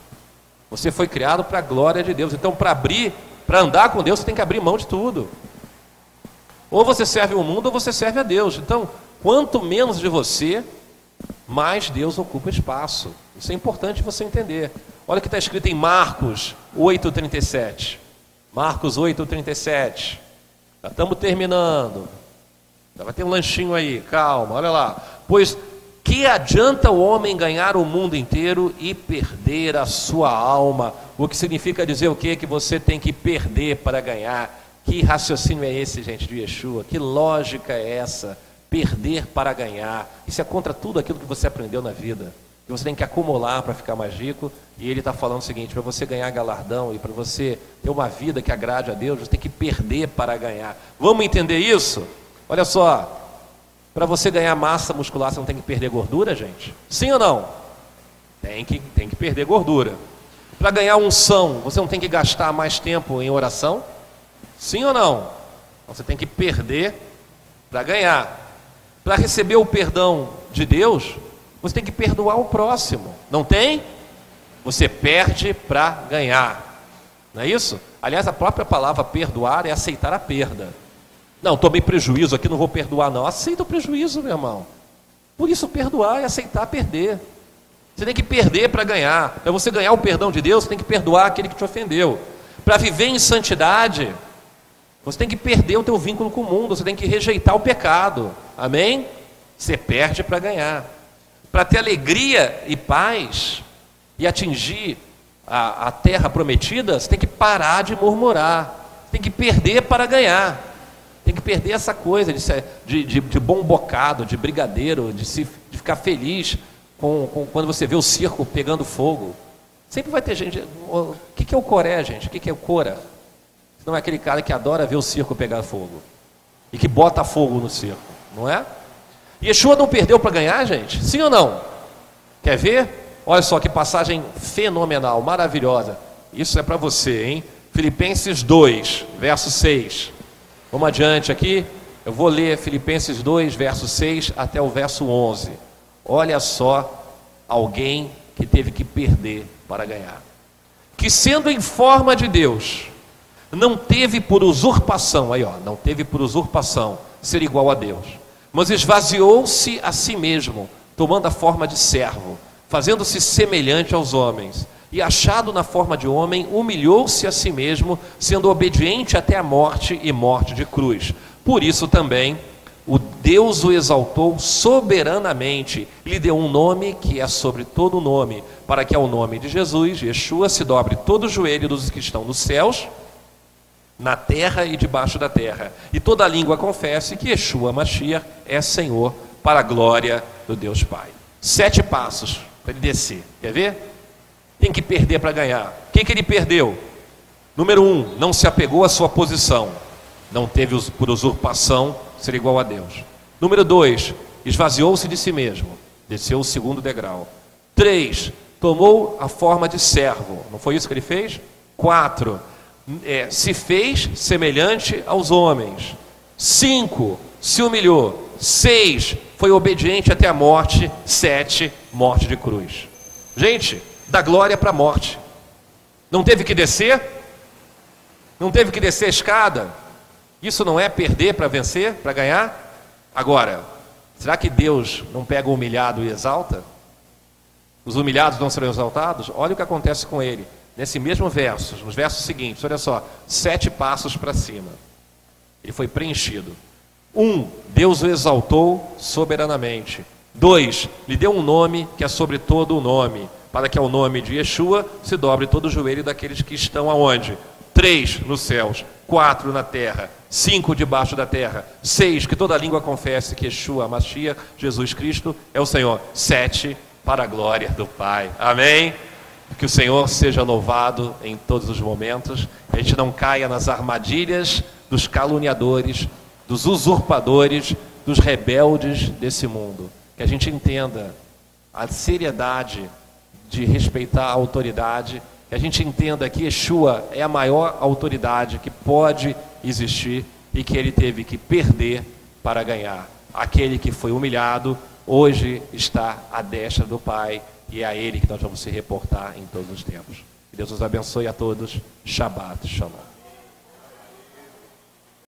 Você foi criado para a glória de Deus. Então, para abrir, para andar com Deus, você tem que abrir mão de tudo. Ou você serve o mundo ou você serve a Deus. Então, quanto menos de você, mais Deus ocupa espaço. Isso é importante você entender. Olha o que está escrito em Marcos 8,37. Marcos 8,37. Já estamos terminando. Vai ter um lanchinho aí, calma, olha lá. Pois que adianta o homem ganhar o mundo inteiro e perder a sua alma? O que significa dizer o quê? Que você tem que perder para ganhar. Que raciocínio é esse, gente, de Yeshua? Que lógica é essa? Perder para ganhar. Isso é contra tudo aquilo que você aprendeu na vida que você tem que acumular para ficar mais rico. E ele está falando o seguinte: para você ganhar galardão e para você ter uma vida que agrade a Deus, você tem que perder para ganhar. Vamos entender isso? Olha só, para você ganhar massa muscular, você não tem que perder gordura, gente? Sim ou não? Tem que, tem que perder gordura. Para ganhar unção, você não tem que gastar mais tempo em oração? Sim ou não? Você tem que perder para ganhar. Para receber o perdão de Deus, você tem que perdoar o próximo. Não tem? Você perde para ganhar. Não é isso? Aliás, a própria palavra perdoar é aceitar a perda. Não, tomei prejuízo aqui, não vou perdoar, não. Aceita o prejuízo, meu irmão. Por isso, perdoar é aceitar perder. Você tem que perder para ganhar. Para você ganhar o perdão de Deus, você tem que perdoar aquele que te ofendeu. Para viver em santidade, você tem que perder o teu vínculo com o mundo, você tem que rejeitar o pecado. Amém? Você perde para ganhar. Para ter alegria e paz e atingir a, a terra prometida, você tem que parar de murmurar, tem que perder para ganhar. Tem que perder essa coisa de, de, de, de bom bocado, de brigadeiro, de, se, de ficar feliz com, com, quando você vê o circo pegando fogo. Sempre vai ter gente. O que, que é o Coré, gente? O que, que é o Cora? Não é aquele cara que adora ver o circo pegar fogo e que bota fogo no circo, não é? Yeshua não perdeu para ganhar, gente? Sim ou não? Quer ver? Olha só que passagem fenomenal, maravilhosa. Isso é para você, hein? Filipenses 2, verso 6. Vamos adiante aqui. Eu vou ler Filipenses 2, verso 6 até o verso 11. Olha só alguém que teve que perder para ganhar. Que sendo em forma de Deus, não teve por usurpação, aí ó, não teve por usurpação ser igual a Deus mas esvaziou-se a si mesmo, tomando a forma de servo, fazendo-se semelhante aos homens, e achado na forma de homem, humilhou-se a si mesmo, sendo obediente até a morte e morte de cruz. Por isso também o Deus o exaltou soberanamente, lhe deu um nome que é sobre todo nome, para que ao nome de Jesus, Yeshua, se dobre todo o joelho dos que estão nos céus, na terra e debaixo da terra, e toda língua confesse que Yeshua Mashiach é Senhor, para a glória do Deus Pai. Sete passos para ele descer, quer ver? Tem que perder para ganhar. O que, que ele perdeu? Número um, não se apegou à sua posição, não teve por usurpação ser igual a Deus. Número dois, esvaziou-se de si mesmo, desceu o segundo degrau. Três, tomou a forma de servo, não foi isso que ele fez? Quatro, é, se fez semelhante aos homens. Cinco, se humilhou. Seis, foi obediente até a morte. Sete, morte de cruz. Gente, da glória para a morte. Não teve que descer? Não teve que descer a escada? Isso não é perder para vencer, para ganhar? Agora, será que Deus não pega o humilhado e exalta? Os humilhados não serão exaltados? Olha o que acontece com ele. Nesse mesmo verso, nos versos seguintes, olha só, sete passos para cima. Ele foi preenchido. Um, Deus o exaltou soberanamente. Dois, lhe deu um nome que é sobre todo o nome para que ao nome de Yeshua se dobre todo o joelho daqueles que estão aonde? Três nos céus, quatro na terra, cinco debaixo da terra, seis, que toda língua confesse que Yeshua, Machia, Jesus Cristo é o Senhor, sete, para a glória do Pai. Amém? Que o Senhor seja louvado em todos os momentos, a gente não caia nas armadilhas dos caluniadores, dos usurpadores, dos rebeldes desse mundo. Que a gente entenda a seriedade de respeitar a autoridade, que a gente entenda que Yeshua é a maior autoridade que pode existir e que ele teve que perder para ganhar. Aquele que foi humilhado, hoje está à destra do Pai e é a ele que nós vamos se reportar em todos os tempos. Que Deus nos abençoe a todos. Shabbat Shalom.